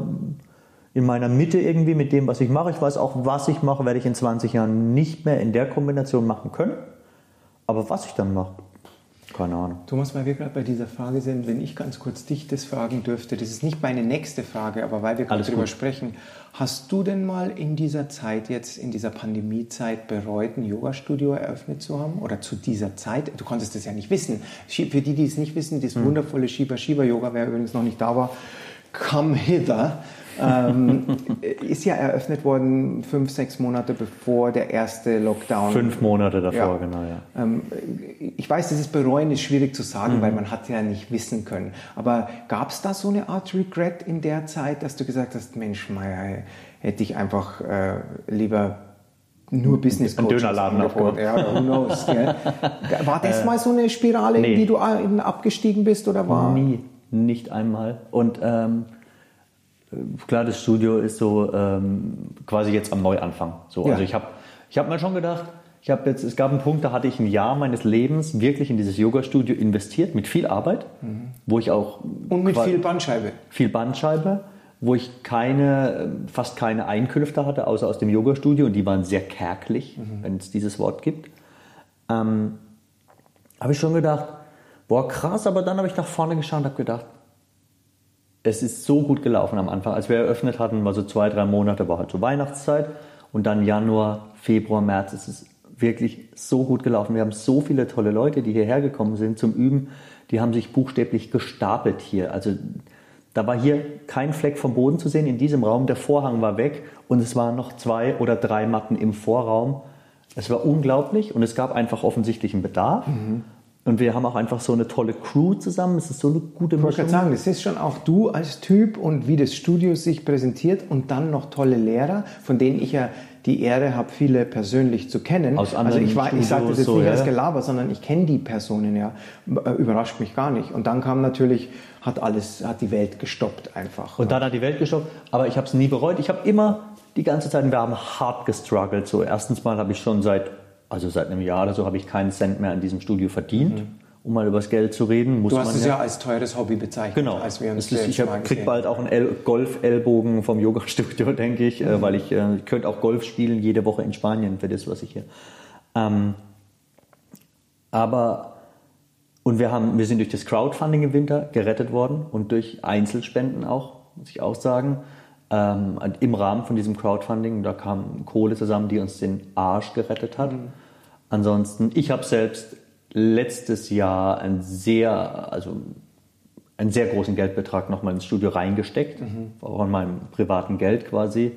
in meiner Mitte irgendwie mit dem, was ich mache. Ich weiß auch, was ich mache, werde ich in 20 Jahren nicht mehr in der Kombination machen können. Aber was ich dann mache, keine Ahnung. Thomas, weil wir gerade bei dieser Frage sind, wenn ich ganz kurz dich das fragen dürfte, das ist nicht meine nächste Frage, aber weil wir gerade darüber sprechen, hast du denn mal in dieser Zeit jetzt, in dieser Pandemiezeit bereut, ein Yoga-Studio eröffnet zu haben? Oder zu dieser Zeit? Du konntest das ja nicht wissen. Für die, die es nicht wissen, das hm. wundervolle Shiba Shiba Yoga, wer übrigens noch nicht da war, come hither ähm, <laughs> ist ja eröffnet worden fünf, sechs Monate bevor der erste Lockdown. Fünf Monate davor, ja. genau, ja. Ähm, ich weiß, dieses Bereuen ist schwierig zu sagen, mhm. weil man hat ja nicht wissen können. Aber gab es da so eine Art Regret in der Zeit, dass du gesagt hast, Mensch, Meier, hätte ich einfach äh, lieber nur Business Ein Dönerladen aufgebaut. Ja, who knows. <laughs> Gell? War das äh, mal so eine Spirale, nee. in die du abgestiegen bist oder war? Nie, nicht einmal. Und ähm, klar, das Studio ist so ähm, quasi jetzt am Neuanfang. So, ja. Also ich habe ich hab mir schon gedacht, ich habe jetzt, es gab einen Punkt, da hatte ich ein Jahr meines Lebens wirklich in dieses Yoga-Studio investiert, mit viel Arbeit, mhm. wo ich auch... Und mit viel Bandscheibe. Viel Bandscheibe, wo ich keine, fast keine Einkünfte hatte, außer aus dem Yoga-Studio und die waren sehr kärglich, mhm. wenn es dieses Wort gibt. Ähm, habe ich schon gedacht, boah krass, aber dann habe ich nach vorne geschaut und habe gedacht, es ist so gut gelaufen am Anfang. Als wir eröffnet hatten, war so zwei, drei Monate, war halt so Weihnachtszeit. Und dann Januar, Februar, März ist es wirklich so gut gelaufen. Wir haben so viele tolle Leute, die hierher gekommen sind zum Üben. Die haben sich buchstäblich gestapelt hier. Also da war hier kein Fleck vom Boden zu sehen in diesem Raum. Der Vorhang war weg und es waren noch zwei oder drei Matten im Vorraum. Es war unglaublich und es gab einfach offensichtlich einen Bedarf. Mhm. Und wir haben auch einfach so eine tolle Crew zusammen. Es ist so eine gute Mischung. Ich wollte sagen, das ist schon auch du als Typ und wie das Studio sich präsentiert und dann noch tolle Lehrer, von denen ich ja die Ehre habe, viele persönlich zu kennen. Aus also ich, war, ich sage das jetzt so, nicht ja? als Gelaber, sondern ich kenne die Personen ja. Äh, überrascht mich gar nicht. Und dann kam natürlich, hat alles, hat die Welt gestoppt einfach. Und dann hat die Welt gestoppt, aber ich habe es nie bereut. Ich habe immer die ganze Zeit, wir haben hart gestruggelt. So erstens mal habe ich schon seit also seit einem Jahr oder so habe ich keinen Cent mehr an diesem Studio verdient. Mhm. Um mal über das Geld zu reden, muss Du hast es ja, als teures Hobby bezeichnet. Genau. Als wir uns ist, ich kriege bald auch einen Golf-Ellbogen vom Yoga-Studio, <laughs> denke ich, äh, mhm. weil ich, äh, ich könnte auch Golf spielen jede Woche in Spanien für das, was ich hier. Ähm, aber und wir haben, wir sind durch das Crowdfunding im Winter gerettet worden und durch Einzelspenden auch, muss ich auch sagen ähm, im Rahmen von diesem Crowdfunding. Da kam Kohle zusammen, die uns den Arsch gerettet hat. Mhm. Ansonsten, ich habe selbst letztes Jahr ein sehr, also einen sehr großen Geldbetrag nochmal ins Studio reingesteckt, mhm. von meinem privaten Geld quasi,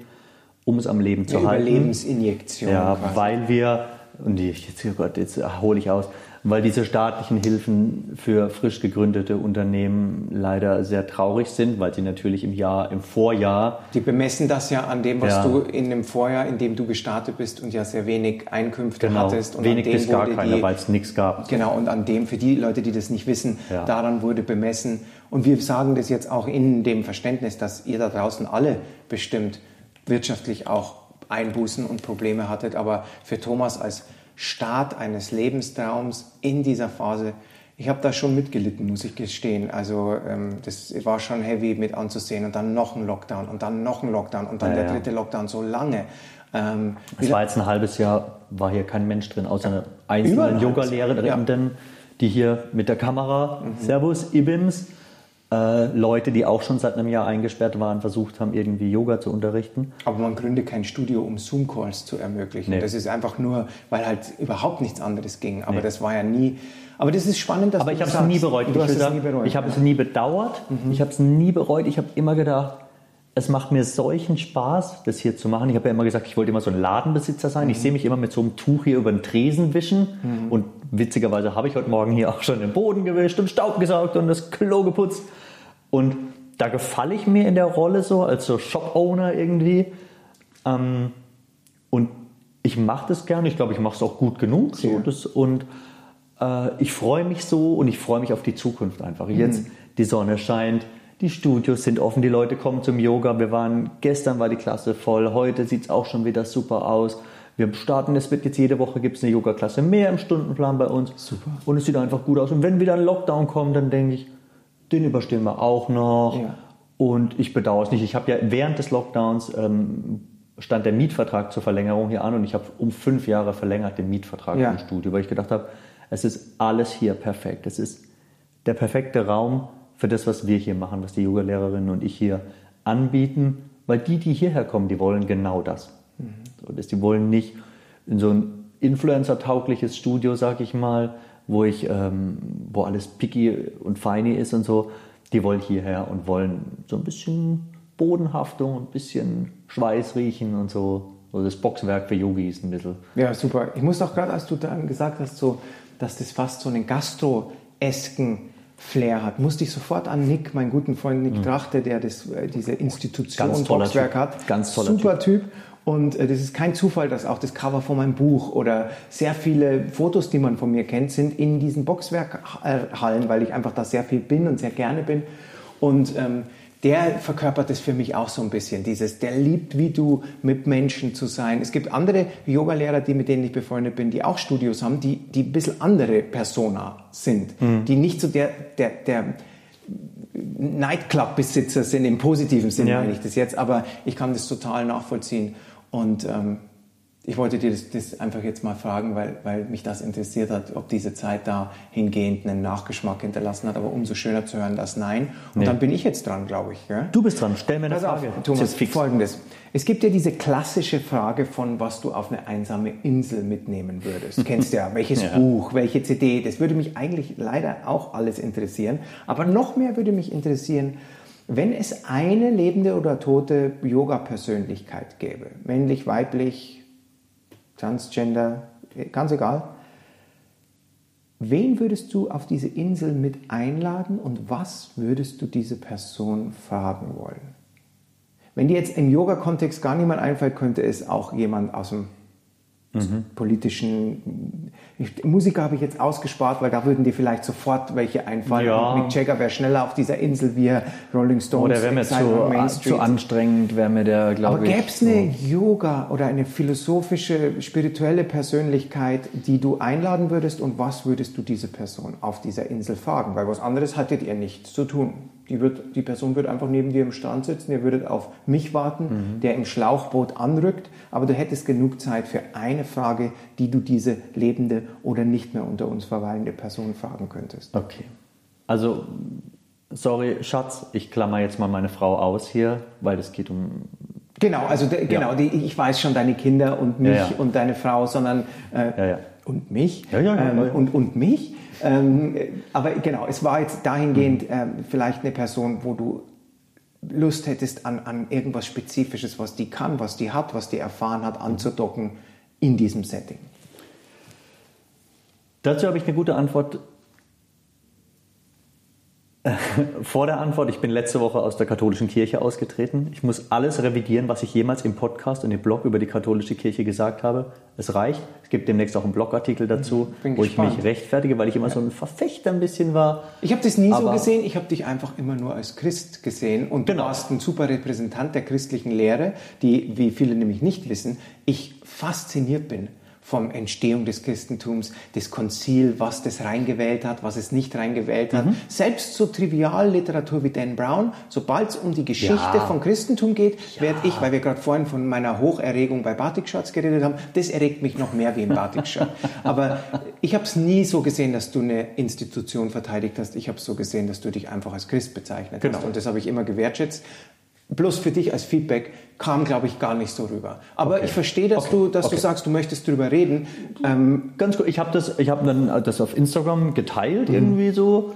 um es am Leben zu Eine halten. Überlebensinjektion. Ja, quasi. weil wir, und jetzt, oh Gott, jetzt hole ich aus, weil diese staatlichen Hilfen für frisch gegründete Unternehmen leider sehr traurig sind, weil sie natürlich im Jahr, im Vorjahr. Die bemessen das ja an dem, was ja. du in dem Vorjahr, in dem du gestartet bist und ja sehr wenig Einkünfte genau, hattest. Und wenig bis gar keine, weil es nichts gab. Genau, und an dem, für die Leute, die das nicht wissen, ja. daran wurde bemessen. Und wir sagen das jetzt auch in dem Verständnis, dass ihr da draußen alle bestimmt wirtschaftlich auch Einbußen und Probleme hattet. Aber für Thomas als Start eines Lebenstraums in dieser Phase. Ich habe da schon mitgelitten, muss ich gestehen. Also ähm, das war schon heavy mit anzusehen und dann noch ein Lockdown und dann noch ein Lockdown und dann ja, der dritte Lockdown so lange. Ähm, es war jetzt ein halbes Jahr, war hier kein Mensch drin, außer eine einzelne Yoga-Lehrerin, ja. die hier mit der Kamera, mhm. Servus, Ibims, äh, Leute, die auch schon seit einem Jahr eingesperrt waren, versucht haben, irgendwie Yoga zu unterrichten. Aber man gründet kein Studio, um Zoom-Calls zu ermöglichen. Nee. Das ist einfach nur, weil halt überhaupt nichts anderes ging. Aber Nee. das war ja nie. Aber das ist spannend, dass Aber ich habe es nie bereut. Ich sagen, nie bereut. Ich habe es nie bedauert. Ich habe es nie bereut. Ich habe immer gedacht, es macht mir solchen Spaß, das hier zu machen. Ich habe ja immer gesagt, ich wollte immer so ein Ladenbesitzer sein. Ich sehe mich immer mit so einem Tuch hier über den Tresen wischen. Und witzigerweise habe ich heute Morgen hier auch schon den Boden gewischt und Staub gesaugt und das Klo geputzt. Und da gefalle ich mir in der Rolle so, als so Shop-Owner irgendwie. Ähm, und ich mache das gerne. Ich glaube, ich mache es auch gut genug. So. Ja. Das, und äh, ich freue mich so und ich freue mich auf die Zukunft einfach. Jetzt die Sonne scheint, die Studios sind offen, die Leute kommen zum Yoga. Wir waren gestern war die Klasse voll, heute sieht es auch schon wieder super aus. Wir starten, es wird jetzt jede Woche gibt es eine Yoga-Klasse mehr im Stundenplan bei uns. Super. Und es sieht einfach gut aus. Und wenn wieder ein Lockdown kommt, dann denke ich, den überstehen wir auch noch. Ja. Und ich bedauere es nicht. Ich habe ja während des Lockdowns ähm, stand der Mietvertrag zur Verlängerung hier an und ich habe um fünf Jahre verlängert den Mietvertrag Ja. im Studio, weil ich gedacht habe, es ist alles hier perfekt. Es ist der perfekte Raum für das, was wir hier machen, was die Yoga-Lehrerinnen und ich hier anbieten, weil die, die hierher kommen, die wollen genau das. So, dass die wollen nicht in so ein Influencer-taugliches Studio, sag ich mal, wo ich, ähm, wo alles picky und feiny ist und so. Die wollen hierher und wollen so ein bisschen Bodenhaftung, ein bisschen Schweiß riechen und so. So das Boxwerk für Yogis ein bisschen. Ja, super. Ich muss auch gerade, als du dann gesagt hast, so, dass das fast so einen Gastro-esken Flair hat, musste ich sofort an Nick, meinen guten Freund Nick Trachte, der das, äh, diese Institution Mhm. Boxwerk Typ. hat. Ganz toller Super Typ. Und äh, das ist kein Zufall, dass auch das Cover von meinem Buch oder sehr viele Fotos, die man von mir kennt, sind in diesen Boxwerkhallen, weil ich einfach da sehr viel bin und sehr gerne bin. Und ähm, der verkörpert es für mich auch so ein bisschen. Dieses, der liebt, wie du mit Menschen zu sein. Es gibt andere Yogalehrer, die mit denen ich befreundet bin, die auch Studios haben, die, die ein bisschen andere Persona sind, die nicht so der, der, der Nightclub-Besitzer sind im positiven Sinne, Ja. meine ich das jetzt, aber ich kann das total nachvollziehen. Und ähm, ich wollte dir das, das einfach jetzt mal fragen, weil, weil mich das interessiert hat, ob diese Zeit da hingehend einen Nachgeschmack hinterlassen hat. Aber umso schöner zu hören, dass nein. Und Nee. dann bin ich jetzt dran, glaube ich. Gell? Du bist dran, stell mir eine Pass auf, Frage. Das Thomas, folgendes. Es gibt ja diese klassische Frage von, was du auf eine einsame Insel mitnehmen würdest. <laughs> Du kennst ja, welches Ja. Buch, welche CD. Das würde mich eigentlich leider auch alles interessieren. Aber noch mehr würde mich interessieren, wenn es eine lebende oder tote Yoga-Persönlichkeit gäbe, männlich, weiblich, Transgender, ganz egal, wen würdest du auf diese Insel mit einladen und was würdest du diese Person fragen wollen? Wenn dir jetzt im Yoga-Kontext gar niemand einfällt, könnte es auch jemand aus dem politischen ich, Musiker habe ich jetzt ausgespart, weil da würden dir vielleicht sofort welche einfallen. Ja. Und Mick Jagger wäre schneller auf dieser Insel wie Rolling Stones. Oder wäre mir on Main zu, Street. zu anstrengend, wäre mir der, Aber glaube ich. gäbe es eine Yoga oder eine philosophische, spirituelle Persönlichkeit, die du einladen würdest und was würdest du diese Person auf dieser Insel fragen? Weil was anderes hattet ihr nicht zu tun. Die, wird, die Person wird einfach neben dir im Strand sitzen, ihr würdet auf mich warten, der im Schlauchboot anrückt, aber du hättest genug Zeit für eine Frage, die du diese lebende oder nicht mehr unter uns verweilende Person fragen könntest. Okay. Also, sorry, Schatz, ich klammer jetzt mal meine Frau aus hier, weil es geht um. Genau, also de, genau, die, ich weiß schon deine Kinder und mich Ja, ja. und deine Frau, sondern äh, Ja, ja. und mich Ja, ja, ja, ähm, ja, ja. und und mich. Ähm, aber genau, es war jetzt dahingehend Mhm. ähm, vielleicht eine Person, wo du Lust hättest an, an irgendwas Spezifisches, was die kann, was die hat, was die erfahren hat, anzudocken in diesem Setting. Dazu habe ich eine gute Antwort. <laughs> Vor der Antwort, ich bin letzte Woche aus der katholischen Kirche ausgetreten. Ich muss alles revidieren, was ich jemals im Podcast und im Blog über die katholische Kirche gesagt habe. Es reicht. Es gibt demnächst auch einen Blogartikel dazu, Bin wo ich gespannt. mich rechtfertige, weil ich immer so ein Verfechter ein bisschen war. Ich habe das nie so Aber- gesehen, ich habe dich einfach immer nur als Christ gesehen und Genau. du warst ein super Repräsentant der christlichen Lehre, die, wie viele nämlich nicht wissen, ich fasziniert bin vom Entstehung des Christentums, das Konzil, was das reingewählt hat, was es nicht reingewählt hat. Mhm. Selbst so Trivialliteratur wie Dan Brown, sobald es um die Geschichte ja. vom Christentum geht, ja. werde ich, weil wir gerade vorhin von meiner Hocherregung bei Batik-Shots geredet haben, das erregt mich noch mehr wie ein Batik-Shot. <laughs> Aber ich habe es nie so gesehen, dass du eine Institution verteidigt hast. Ich habe es so gesehen, dass du dich einfach als Christ bezeichnet genau. hast. Und das habe ich immer gewertschätzt. Bloß für dich als Feedback kam, glaube ich, gar nicht so rüber. Aber okay. ich verstehe, dass, okay. du, dass okay. du sagst, du möchtest drüber reden. Ähm, Ganz gut, ich habe das, hab dann das auf Instagram geteilt, mhm. irgendwie so.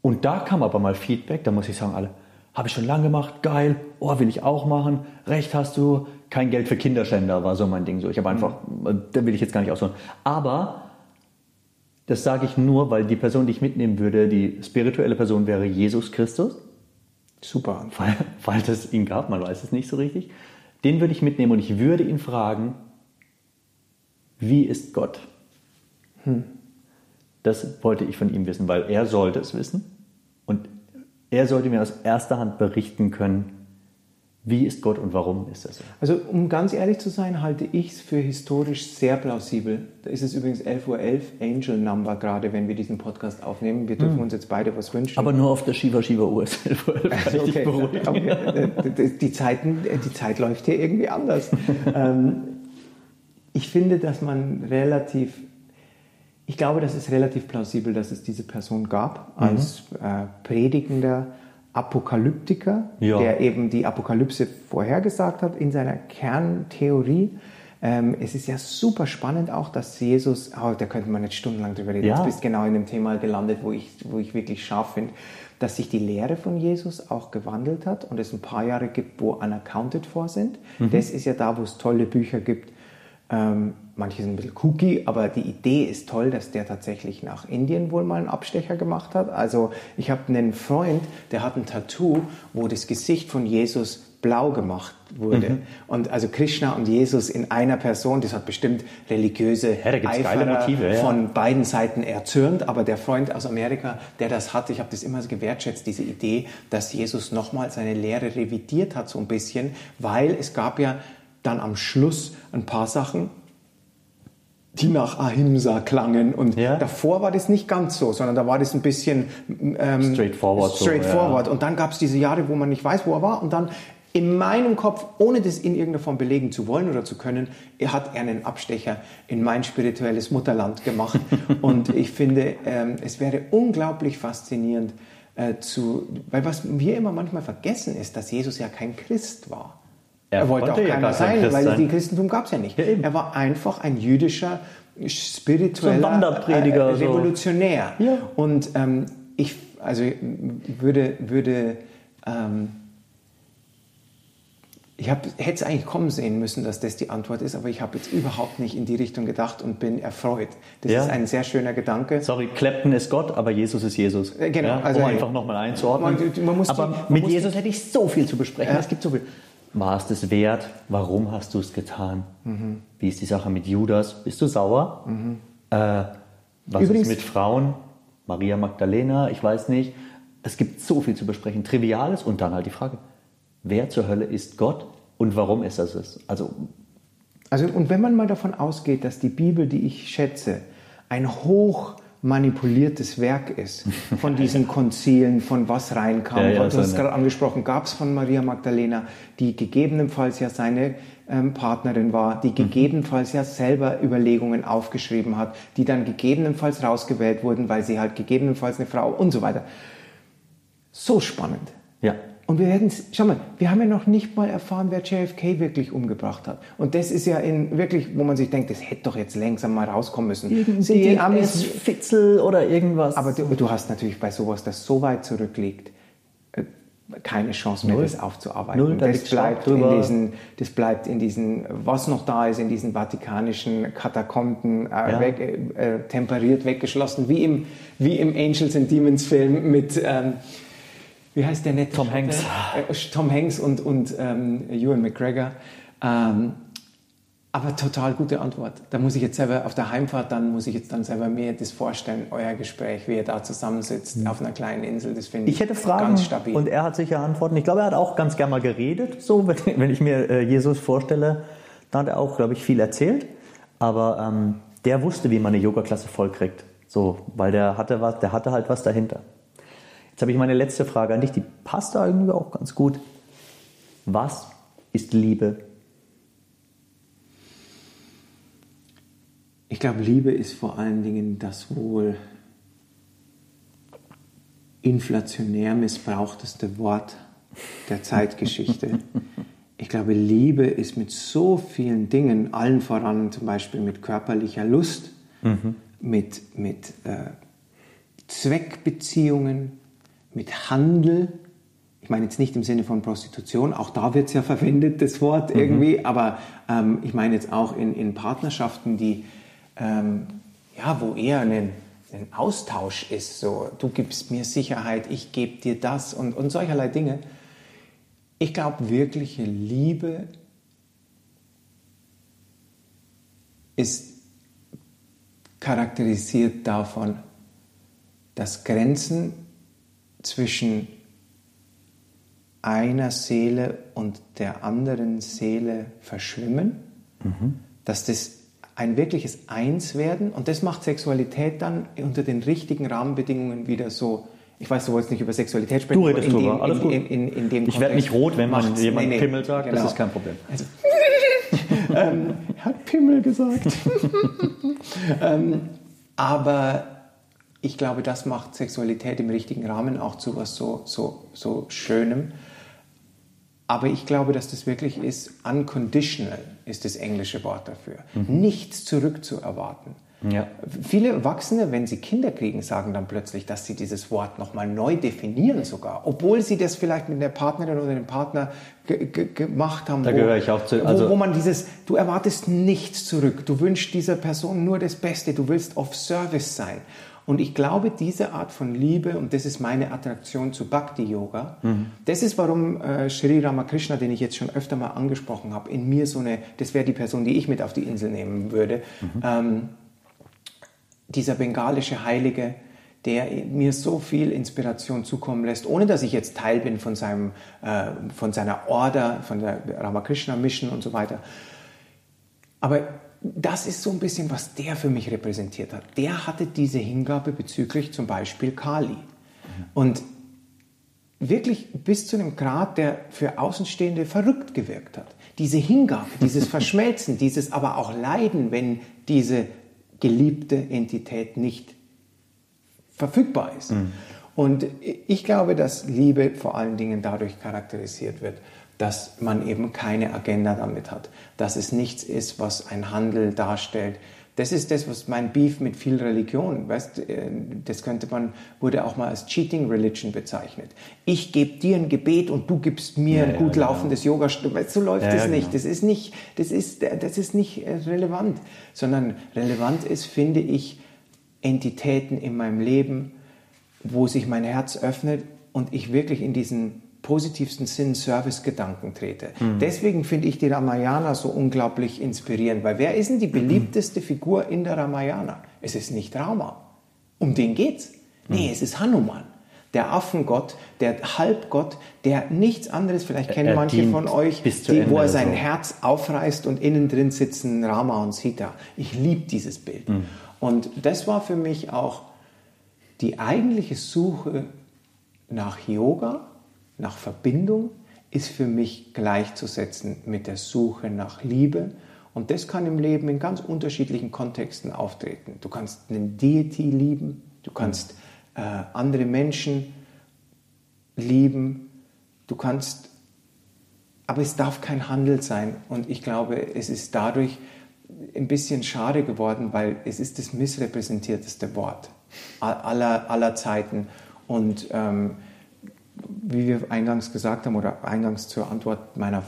Und da kam aber mal Feedback, da muss ich sagen, alle, habe ich schon lange gemacht, geil, oh, will ich auch machen, recht hast du, kein Geld für Kinderschänder war so mein Ding so. Ich habe einfach, mhm. da will ich jetzt gar nicht ausholen. Aber das sage ich nur, weil die Person, die ich mitnehmen würde, die spirituelle Person wäre Jesus Christus. Super. <laughs> Weil, weil es ihn gab, man weiß es nicht so richtig. Den würde ich mitnehmen und ich würde ihn fragen, wie ist Gott? Hm. Das wollte ich von ihm wissen, weil er sollte es wissen und er sollte mir aus erster Hand berichten können, wie ist Gott und warum ist das so? Also um ganz ehrlich zu sein, halte ich es für historisch sehr plausibel. Da ist es übrigens 11.11 Uhr, Angel Number gerade, wenn wir diesen Podcast aufnehmen. Wir dürfen hm. uns jetzt beide was wünschen. Aber nur auf der Shiva Shiva Uhr ist 11.11 Uhr. <laughs> Also okay. die, Zeiten, die Zeit läuft hier irgendwie anders. <laughs> Ähm, ich finde, dass man relativ ich glaube, das ist relativ plausibel, dass es diese Person gab als mhm. äh, predigender Apokalyptiker, ja. der eben die Apokalypse vorhergesagt hat in seiner Kerntheorie. Ähm, es ist ja super spannend auch, dass Jesus, oh, da könnte man jetzt stundenlang drüber reden, ja. jetzt bist genau in dem Thema gelandet, wo ich, wo ich wirklich scharf finde, dass sich die Lehre von Jesus auch gewandelt hat und es ein paar Jahre gibt, wo unaccounted for sind. Mhm. Das ist ja da, wo es tolle Bücher gibt, ähm, manche sind ein bisschen cookie, aber die Idee ist toll, dass der tatsächlich nach Indien wohl mal einen Abstecher gemacht hat. Also ich habe einen Freund, der hat ein Tattoo, wo das Gesicht von Jesus blau gemacht wurde. Mhm. Und also Krishna und Jesus in einer Person, das hat bestimmt religiöse ja, Eiferer Motive, ja. von beiden Seiten erzürnt. Aber der Freund aus Amerika, der das hat, ich habe das immer gewertschätzt, diese Idee, dass Jesus nochmal seine Lehre revidiert hat so ein bisschen, weil es gab ja dann am Schluss ein paar Sachen, die nach Ahimsa klangen. Und ja. davor war das nicht ganz so, sondern da war das ein bisschen ähm, straightforward. straightforward. So, ja. Und dann gab es diese Jahre, wo man nicht weiß, wo er war. Und dann in meinem Kopf, ohne das in irgendeiner Form belegen zu wollen oder zu können, hat er einen Abstecher in mein spirituelles Mutterland gemacht. <laughs> und ich finde, ähm, es wäre unglaublich faszinierend äh, zu, weil was wir immer manchmal vergessen ist, dass Jesus ja kein Christ war. Er, er wollte auch keiner ja sein, weil sein. Christentum gab es ja nicht. Ja, er war einfach ein jüdischer, spiritueller so äh, Revolutionär. So. Ja. Und ähm, ich also würde, würde ähm, ich hab, hätte es eigentlich kommen sehen müssen, dass das die Antwort ist, aber ich habe jetzt überhaupt nicht in die Richtung gedacht und bin erfreut. Das ja. ist ein sehr schöner Gedanke. Sorry, Clapton ist Gott, aber Jesus ist Jesus. Äh, genau. Ja, also, um einfach nochmal einzuordnen. Man, man aber die, mit Jesus hätte ich so viel zu besprechen. Es gibt so viel war es das wert? Warum hast du es getan? Mhm. Wie ist die Sache mit Judas? Bist du sauer? Mhm. Äh, was Übrigens, ist mit Frauen? Maria Magdalena, ich weiß nicht. Es gibt so viel zu besprechen. Triviales und dann halt die Frage, wer zur Hölle ist Gott und warum ist das es? Also, also und wenn man mal davon ausgeht, dass die Bibel, die ich schätze, ein hoch manipuliertes Werk ist von diesen Konzilen, von was reinkam. Ja, ja, du hast es gerade angesprochen, gab es von Maria Magdalena, die gegebenenfalls ja seine ähm, Partnerin war, die mhm. gegebenenfalls ja selber Überlegungen aufgeschrieben hat, die dann gegebenenfalls rausgewählt wurden, weil sie halt gegebenenfalls eine Frau und so weiter. So spannend. Ja. Und wir werden, schau mal, wir haben ja noch nicht mal erfahren, wer JFK wirklich umgebracht hat. Und das ist ja in wirklich, wo man sich denkt, das hätte doch jetzt langsam mal rauskommen müssen. Die Amis Fitzel oder irgendwas? Aber du, du, hast natürlich bei sowas, das so weit zurückliegt, äh, keine Chance mehr, Null. das aufzuarbeiten. Null, da das, bleibt in diesen, das bleibt in diesen, was noch da ist, in diesen vatikanischen Katakomben äh, ja. weg, äh, temperiert, weggeschlossen, wie im, wie im Angels and Demons Film mit... Ähm, wie heißt der nette Tom? Hanks. Äh, Tom Hanks und, und ähm, Ewan McGregor. Ähm, aber total gute Antwort. Da muss ich jetzt selber auf der Heimfahrt, dann muss ich jetzt dann selber mir das vorstellen, euer Gespräch, wie ihr da zusammensitzt mhm. auf einer kleinen Insel. Das finde ich, ich hätte Fragen ganz stabil. Und er hat sicher Antworten. Ich glaube, er hat auch ganz gerne mal geredet. So, <laughs> wenn, wenn ich mir äh, Jesus vorstelle, da hat er auch, glaube ich, viel erzählt. aber ähm, der wusste, wie man eine Yoga-Klasse vollkriegt. So, weil der hatte was, der hatte halt was dahinter. Jetzt habe ich meine letzte Frage an dich, die passt da irgendwie auch ganz gut. Was ist Liebe? Ich glaube, Liebe ist vor allen Dingen das wohl inflationär missbrauchteste Wort der <laughs> Zeitgeschichte. Ich glaube, Liebe ist mit so vielen Dingen, allen voran zum Beispiel mit körperlicher Lust, mhm. mit, mit äh, Zweckbeziehungen, mit Handel. Ich meine jetzt nicht im Sinne von Prostitution, auch da wird es ja verwendet, das Wort mhm. irgendwie, aber ähm, ich meine jetzt auch in, in Partnerschaften, die, ähm, ja, wo eher einen, ein Austausch ist, so du gibst mir Sicherheit, ich gebe dir das und, und solcherlei Dinge. Ich glaube, wirkliche Liebe ist charakterisiert davon, dass Grenzen zwischen einer Seele und der anderen Seele verschwimmen, mhm. dass das ein wirkliches Einswerden und das macht Sexualität dann unter den richtigen Rahmenbedingungen wieder so ich weiß, du wolltest nicht über Sexualität sprechen. Du redest in drüber, dem, alles gut. In, in, in dem ich werde nicht rot, wenn man jemand nee, nee, Pimmel sagt, genau. das ist kein Problem. Also, <laughs> ähm, hat Pimmel gesagt. <laughs> <laughs> ähm, aber ich glaube, das macht Sexualität im richtigen Rahmen auch zu was so, so, so Schönem. Aber ich glaube, dass das wirklich ist, unconditional ist das englische Wort dafür. Mhm. Nichts zurückzuerwarten. Ja. Viele Erwachsene, wenn sie Kinder kriegen, sagen dann plötzlich, dass sie dieses Wort nochmal neu definieren sogar, obwohl sie das vielleicht mit der Partnerin oder dem Partner gemacht haben. Da wo, gehöre ich auch zu. Also wo, wo man dieses, du erwartest nichts zurück, du wünschst dieser Person nur das Beste, du willst auf Service sein. Und ich glaube, diese Art von Liebe, und das ist meine Attraktion zu Bhakti-Yoga, mhm. das ist, warum äh, Sri Ramakrishna, den ich jetzt schon öfter mal angesprochen habe, in mir so eine, das wäre die Person, die ich mit auf die Insel nehmen würde, mhm. ähm, dieser bengalische Heilige, der mir so viel Inspiration zukommen lässt, ohne dass ich jetzt Teil bin von, seinem, äh, von seiner Order, von der Ramakrishna Mission und so weiter. Aber das ist so ein bisschen, was der für mich repräsentiert hat. Der hatte diese Hingabe bezüglich zum Beispiel Kali. Und wirklich bis zu einem Grad, der für Außenstehende verrückt gewirkt hat. Diese Hingabe, dieses <laughs> Verschmelzen, dieses aber auch Leiden, wenn diese geliebte Entität nicht verfügbar ist. Mhm. Und ich glaube, dass Liebe vor allen Dingen dadurch charakterisiert wird, dass man eben keine Agenda damit hat, dass es nichts ist, was ein Handel darstellt. Das ist das, was mein Beef mit viel Religion, weißt, äh, das könnte man, wurde auch mal als Cheating Religion bezeichnet. Ich gebe dir ein Gebet und du gibst mir ja, ein gut ja, laufendes genau. Yoga. So läuft ja, das nicht. Genau. Das ist nicht, das ist, das ist nicht äh, relevant, sondern relevant ist, finde ich, Entitäten in meinem Leben, wo sich mein Herz öffnet und ich wirklich in diesen positivsten Sinn Service-Gedanken trete. Mhm. Deswegen finde ich die Ramayana so unglaublich inspirierend, weil wer ist denn die beliebteste mhm. Figur in der Ramayana? Es ist nicht Rama. Um den geht's. Nee, mhm. es ist Hanuman. Der Affengott, der Halbgott, der nichts anderes, vielleicht kennen er manche von euch, die, wo er sein so. Herz aufreißt und innen drin sitzen Rama und Sita. Ich liebe dieses Bild. Mhm. Und das war für mich auch die eigentliche Suche nach Yoga, nach Verbindung ist für mich gleichzusetzen mit der Suche nach Liebe. Und das kann im Leben in ganz unterschiedlichen Kontexten auftreten. Du kannst einen Deity lieben, du kannst äh, andere Menschen lieben, du kannst, aber es darf kein Handel sein. Und ich glaube, es ist dadurch ein bisschen schade geworden, weil es ist das missrepräsentierteste Wort aller, aller Zeiten. Und ähm, wie wir eingangs gesagt haben oder eingangs zur Antwort meiner,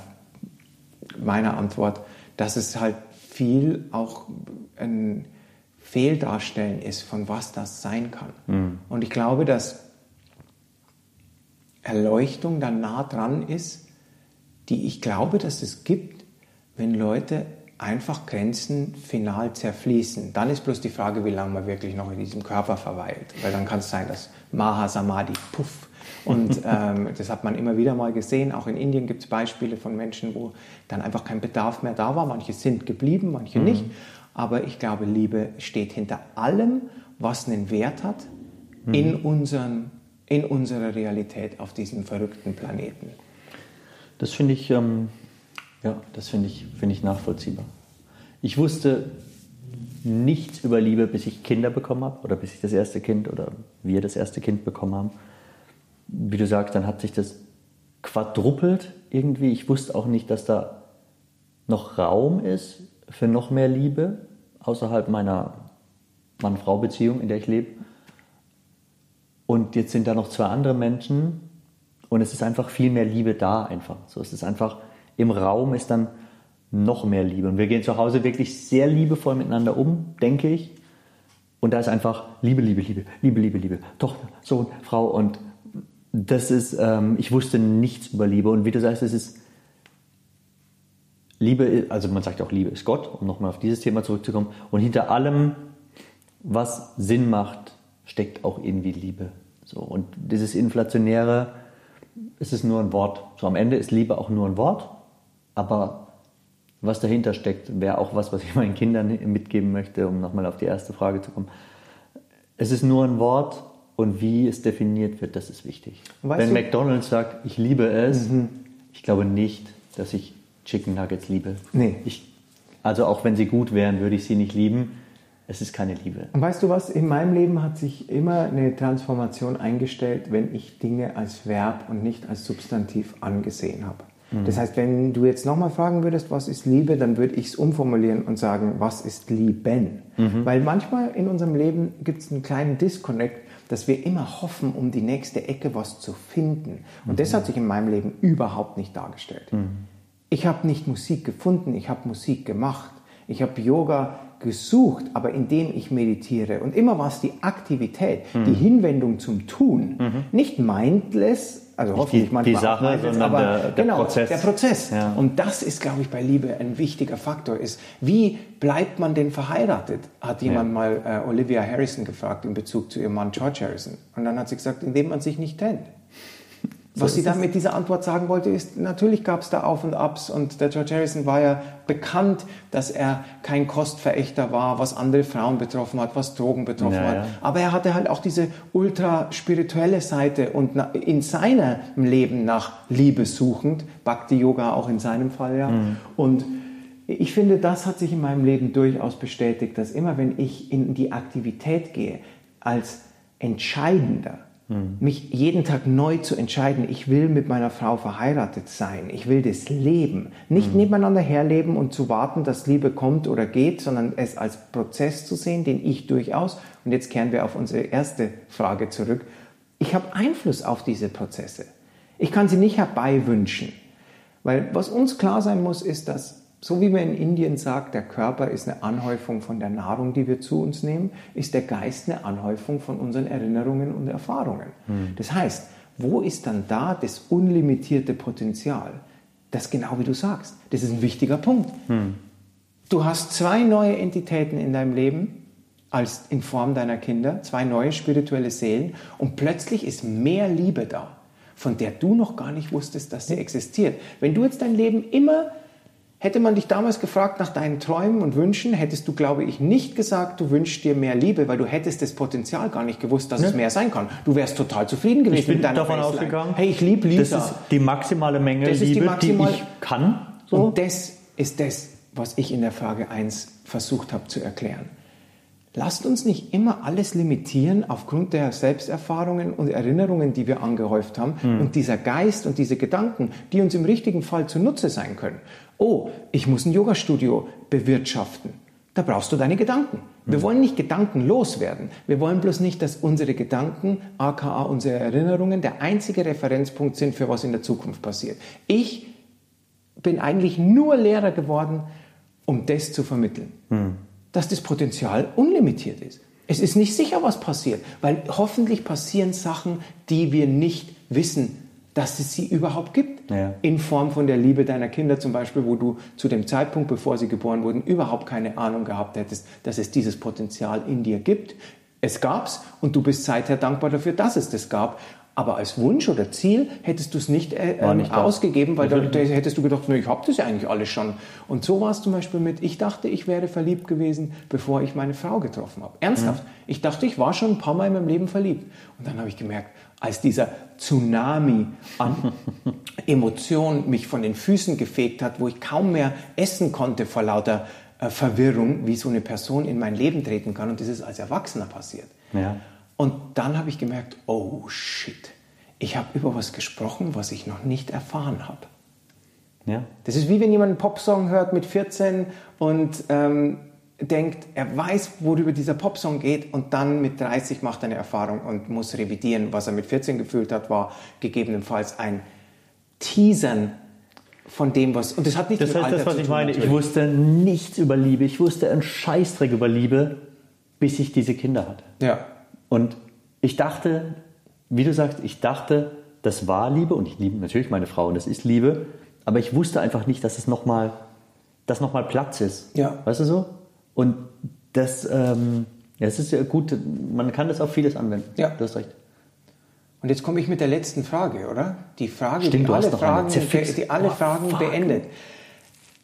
meiner Antwort, dass es halt viel auch ein Fehldarstellen ist, von was das sein kann. Mhm. Und ich glaube, dass Erleuchtung dann nah dran ist, die ich glaube, dass es gibt, wenn Leute einfach Grenzen final zerfließen. Dann ist bloß die Frage, wie lange man wirklich noch in diesem Körper verweilt. Weil dann kann es sein, dass Maha Samadhi, puff, und <laughs> ähm, das hat man immer wieder mal gesehen. Auch in Indien gibt es Beispiele von Menschen, wo dann einfach kein Bedarf mehr da war. Manche sind geblieben, manche mhm. nicht. aber ich glaube, Liebe steht hinter allem, was einen Wert hat mhm. in, unserem, in unserer Realität auf diesem verrückten Planeten. Das finde ich, ähm, ja, das finde ich, find ich nachvollziehbar. Ich wusste nichts über Liebe, bis ich Kinder bekommen habe oder bis ich das erste Kind oder wir das erste Kind bekommen haben. Wie du sagst, dann hat sich das quadrupelt irgendwie. Ich wusste auch nicht, dass da noch Raum ist für noch mehr Liebe außerhalb meiner Mann-Frau-Beziehung, in der ich lebe. Und jetzt sind da noch zwei andere Menschen und es ist einfach viel mehr Liebe da einfach. So, es ist einfach im Raum ist dann noch mehr Liebe. Und wir gehen zu Hause wirklich sehr liebevoll miteinander um, denke ich. Und da ist einfach Liebe, Liebe, Liebe, Liebe, Liebe, Liebe, Tochter, Sohn, Frau. Und das ist, ähm, ich wusste nichts über Liebe. Und wie du sagst, es ist Liebe, also man sagt auch Liebe ist Gott, um nochmal auf dieses Thema zurückzukommen. Und hinter allem, was Sinn macht, steckt auch irgendwie Liebe. So, und dieses Inflationäre, es ist nur ein Wort. So am Ende ist Liebe auch nur ein Wort, aber was dahinter steckt, wäre auch was, was ich <laughs> meinen Kindern mitgeben möchte, um nochmal auf die erste Frage zu kommen. Es ist nur ein Wort und wie es definiert wird, das ist wichtig. Weißt Wenn du? McDonald's sagt, ich liebe es, mhm. ich glaube nicht, dass ich Chicken Nuggets liebe. Nee. Ich, also auch wenn sie gut wären, würde ich sie nicht lieben. Es ist keine Liebe. Und weißt du was? In meinem Leben hat sich immer eine Transformation eingestellt, wenn ich Dinge als Verb und nicht als Substantiv angesehen habe. Mhm. Das heißt, wenn du jetzt nochmal fragen würdest, was ist Liebe, dann würde ich es umformulieren und sagen, was ist Lieben? Mhm. Weil manchmal in unserem Leben gibt es einen kleinen Disconnect, dass wir immer hoffen, um die nächste Ecke was zu finden. Und mhm. das hat sich in meinem Leben überhaupt nicht dargestellt. Mhm. Ich habe nicht Musik gefunden, ich habe Musik gemacht. Ich habe Yoga gesucht, aber indem ich meditiere. Und immer war es die Aktivität, mhm. die Hinwendung zum Tun. Mhm. Nicht mindless, also Nicht hoffentlich die, manchmal die Sache, mindless, sondern aber der, der genau, Prozess. Der Prozess. Ja. Und das ist, glaube ich, bei Liebe ein wichtiger Faktor. Ist, wie bleibt man denn verheiratet? Hat jemand ja. mal äh, Olivia Harrison gefragt in Bezug zu ihrem Mann George Harrison. Und dann hat sie gesagt, indem man sich nicht trennt. Was so sie dann mit dieser Antwort sagen wollte, ist, natürlich gab es da Auf und Abs und der George Harrison war ja bekannt, dass er kein Kostverächter war, was andere Frauen betroffen hat, was Drogen betroffen ja, hat. Aber er hatte halt auch diese ultra spirituelle Seite und in seinem Leben nach Liebe suchend, Bhakti Yoga auch in seinem Fall ja. Mhm. Und ich finde, das hat sich in meinem Leben durchaus bestätigt, dass immer wenn ich in die Aktivität gehe, als entscheidender, Mhm. Mich jeden Tag neu zu entscheiden, ich will mit meiner Frau verheiratet sein, ich will das leben. Nicht mhm. nebeneinander herleben und zu warten, dass Liebe kommt oder geht, sondern es als Prozess zu sehen, den ich durchaus, und jetzt kehren wir auf unsere erste Frage zurück, ich habe Einfluss auf diese Prozesse. Ich kann sie nicht herbeiwünschen. Weil was uns klar sein muss, ist, dass so wie man in Indien sagt, der Körper ist eine Anhäufung von der Nahrung, die wir zu uns nehmen, ist der Geist eine Anhäufung von unseren Erinnerungen und Erfahrungen. Hm. Das heißt, wo ist dann da das unlimitierte Potenzial? Das genau wie du sagst. Das ist ein wichtiger Punkt. Hm. Du hast zwei neue Entitäten in deinem Leben als in Form deiner Kinder, zwei neue spirituelle Seelen und plötzlich ist mehr Liebe da, von der du noch gar nicht wusstest, dass sie existiert. Wenn du jetzt dein Leben immer Hätte man dich damals gefragt nach deinen Träumen und Wünschen, hättest du, glaube ich, nicht gesagt, du wünschst dir mehr Liebe, weil du hättest das Potenzial gar nicht gewusst, dass ne? es mehr sein kann. Du wärst total zufrieden gewesen ich bin mit deiner davon Baseline. ausgegangen. Hey, ich liebe Lisa. Das ist die maximale Menge das Liebe, die, maximal die, ich kann. So. Und das ist das, was ich in der Frage 1 versucht habe zu erklären. Lasst uns nicht immer alles limitieren aufgrund der Selbsterfahrungen und Erinnerungen, die wir angehäuft haben hm. und dieser Geist und diese Gedanken, die uns im richtigen Fall zunutze sein können. Oh, ich muss ein Yogastudio bewirtschaften. Da brauchst du deine Gedanken. Wir hm. wollen nicht gedankenlos werden. Wir wollen bloß nicht, dass unsere Gedanken, aka unsere Erinnerungen, der einzige Referenzpunkt sind für was in der Zukunft passiert. Ich bin eigentlich nur Lehrer geworden, um das zu vermitteln. Hm dass das Potenzial unlimitiert ist. Es ist nicht sicher, was passiert, weil hoffentlich passieren Sachen, die wir nicht wissen, dass es sie überhaupt gibt. Ja. In Form von der Liebe deiner Kinder zum Beispiel, wo du zu dem Zeitpunkt, bevor sie geboren wurden, überhaupt keine Ahnung gehabt hättest, dass es dieses Potenzial in dir gibt. Es gab's und du bist seither dankbar dafür, dass es das gab. Aber als Wunsch oder Ziel hättest du es nicht, äh, ähm, nicht ausgegeben, weil da, da hättest du gedacht, na, ich habe das ja eigentlich alles schon. Und so war es zum Beispiel mit, ich dachte, ich wäre verliebt gewesen, bevor ich meine Frau getroffen habe. Ernsthaft. Ich dachte, ich war schon ein paar Mal in meinem Leben verliebt. Und dann habe ich gemerkt, als dieser Tsunami an <laughs> Emotionen mich von den Füßen gefegt hat, wo ich kaum mehr essen konnte vor lauter äh, Verwirrung, wie so eine Person in mein Leben treten kann. Und das ist als Erwachsener passiert. Ja. Und dann habe ich gemerkt, oh shit, ich habe über was gesprochen, was ich noch nicht erfahren habe. Ja. Das ist wie wenn jemand einen Popsong hört mit 14 und ähm, denkt, er weiß, worüber dieser Popsong geht und dann mit 30 macht er eine Erfahrung und muss revidieren. Was er mit 14 gefühlt hat, war gegebenenfalls ein Teasern von dem, was... Und das hat nichts Das mit heißt, Alter das, was zu ich tun, meine, ich wusste nichts über Liebe. Ich wusste einen Scheißdreck über Liebe, bis ich diese Kinder hatte. Ja, Und ich dachte, wie du sagst, ich dachte, das war Liebe und ich liebe natürlich meine Frau und das ist Liebe, aber ich wusste einfach nicht, dass es nochmal dass noch mal Platz ist. Ja. Weißt du so? Und das, ähm, ja, es ist ja gut, man kann das auf vieles anwenden. Ja. Du hast recht. Und jetzt komme ich mit der letzten Frage, oder? Die Frage, Stimmt, die, du hast alle. Fragen, Zerfixt. die alle Oh, Fragen fuck. beendet.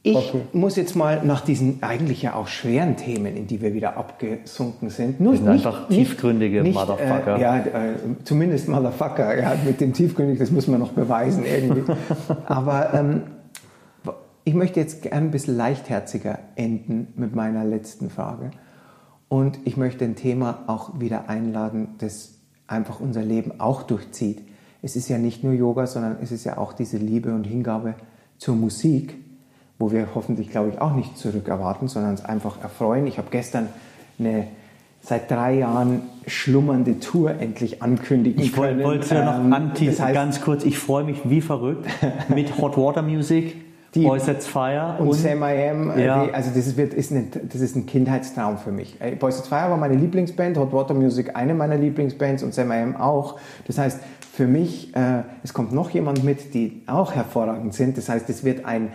Ich Okay. muss jetzt mal nach diesen eigentlich ja auch schweren Themen, in die wir wieder abgesunken sind, nur Wir sind einfach tiefgründige nicht, Motherfucker. Äh, ja, äh, zumindest Motherfucker. Ja, mit dem tiefgründig, das muss man noch beweisen irgendwie. <laughs> Aber ähm, ich möchte jetzt gern ein bisschen leichtherziger enden mit meiner letzten Frage. Und ich möchte ein Thema auch wieder einladen, das einfach unser Leben auch durchzieht. Es ist ja nicht nur Yoga, sondern es ist ja auch diese Liebe und Hingabe zur Musik, wo wir hoffentlich, glaube ich, auch nicht zurückerwarten, sondern uns einfach erfreuen. Ich habe gestern eine seit drei Jahren schlummernde Tour endlich ankündigen Ich können. wollte wollte ja noch Ähm, anteasen, das heißt, ganz kurz, ich freue mich wie verrückt <laughs> mit Hot Water Music, Die- Boys Sets Fire Und, Sam I Am, äh, Ja. die, also das ist, wird, ist ein, das ist ein Kindheitstraum für mich. Äh, Boys at Fire war meine Lieblingsband, Hot Water Music eine meiner Lieblingsbands und Sam I Am auch. Das heißt, für mich, äh, es kommt noch jemand mit, die auch hervorragend sind. Das heißt, es wird ein, äh,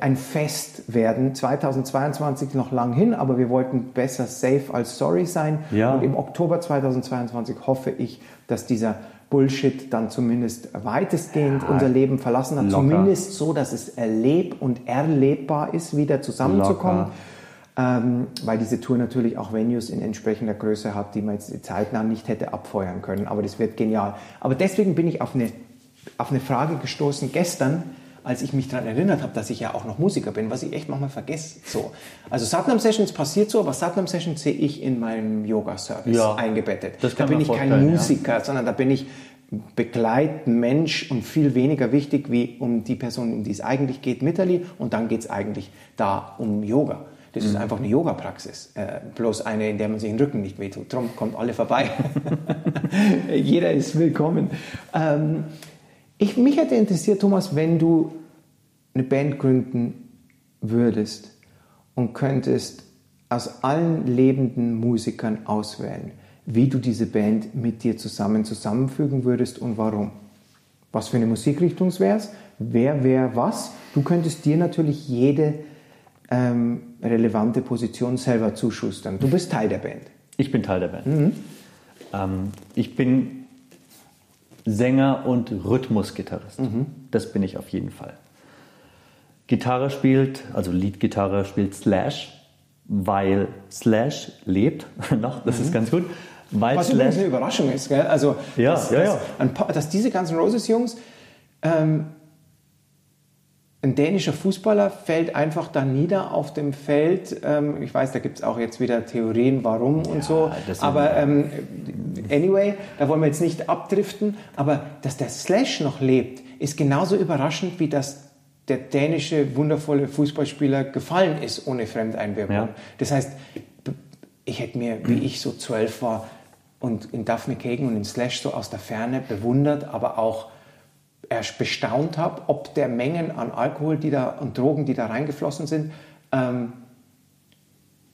ein Fest werden. 2022 noch lang hin, aber wir wollten besser safe als sorry sein. Ja. Und im Oktober 2022 hoffe ich, dass dieser Bullshit dann zumindest weitestgehend unser Leben verlassen hat. locker. Zumindest so, dass es erleb- und erlebbar ist, wieder zusammenzukommen. Ähm, weil diese Tour natürlich auch Venues in entsprechender Größe hat, die man jetzt zeitnah nicht hätte abfeuern können. Aber das wird genial. Aber deswegen bin ich auf eine, auf eine Frage gestoßen gestern, als ich mich daran erinnert habe, dass ich ja auch noch Musiker bin, was ich echt manchmal vergesse. So. Also Satnam Sessions passiert so, aber Satnam Sessions sehe ich in meinem Yoga-Service Ja, eingebettet. da bin ich kein vorstellen, ja. Musiker, sondern da bin ich Begleitmensch und viel weniger wichtig wie um die Person, um die es eigentlich geht, Mitterli. Und dann geht es eigentlich da um Yoga. Das Mhm. ist einfach eine Yoga-Praxis. Äh, bloß eine, in der man sich den Rücken nicht wehtut. Drum kommt alle vorbei. <laughs> Jeder ist willkommen. Ähm, ich, mich hätte interessiert, Thomas, wenn du eine Band gründen würdest und könntest aus allen lebenden Musikern auswählen, wie du diese Band mit dir zusammen zusammenfügen würdest und warum. Was für eine Musikrichtung wäre es? Wer wäre was? Du könntest dir natürlich jede ähm, relevante Position selber zuschustern. Du bist Teil der Band. Ich bin Teil der Band. Mhm. Ähm, ich bin Sänger und Rhythmusgitarrist. Mhm. Das bin ich auf jeden Fall. Gitarre spielt, also Leadgitarre spielt Slash, weil Slash lebt <laughs> noch, das ist ganz gut. Weil Mhm. Was übrigens Slash, eine Überraschung ist, gell? Also, Ja, dass, ja, dass, ja. Paar, dass diese ganzen Roses-Jungs, ähm, ein dänischer Fußballer fällt einfach da nieder auf dem Feld. Ähm, ich weiß, da gibt es auch jetzt wieder Theorien, warum und so. Aber ähm, anyway, da wollen wir jetzt nicht abdriften. Aber dass der Slash noch lebt, ist genauso überraschend, wie dass der dänische wundervolle Fußballspieler gefallen ist ohne Fremdeinwirkung. Ja. Das heißt, ich hätte mir, wie ich so zwölf war und in Daphne Kagan und in Slash so aus der Ferne bewundert, aber auch erst bestaunt habe, ob der Mengen an Alkohol die da, und Drogen, die da reingeflossen sind, ähm,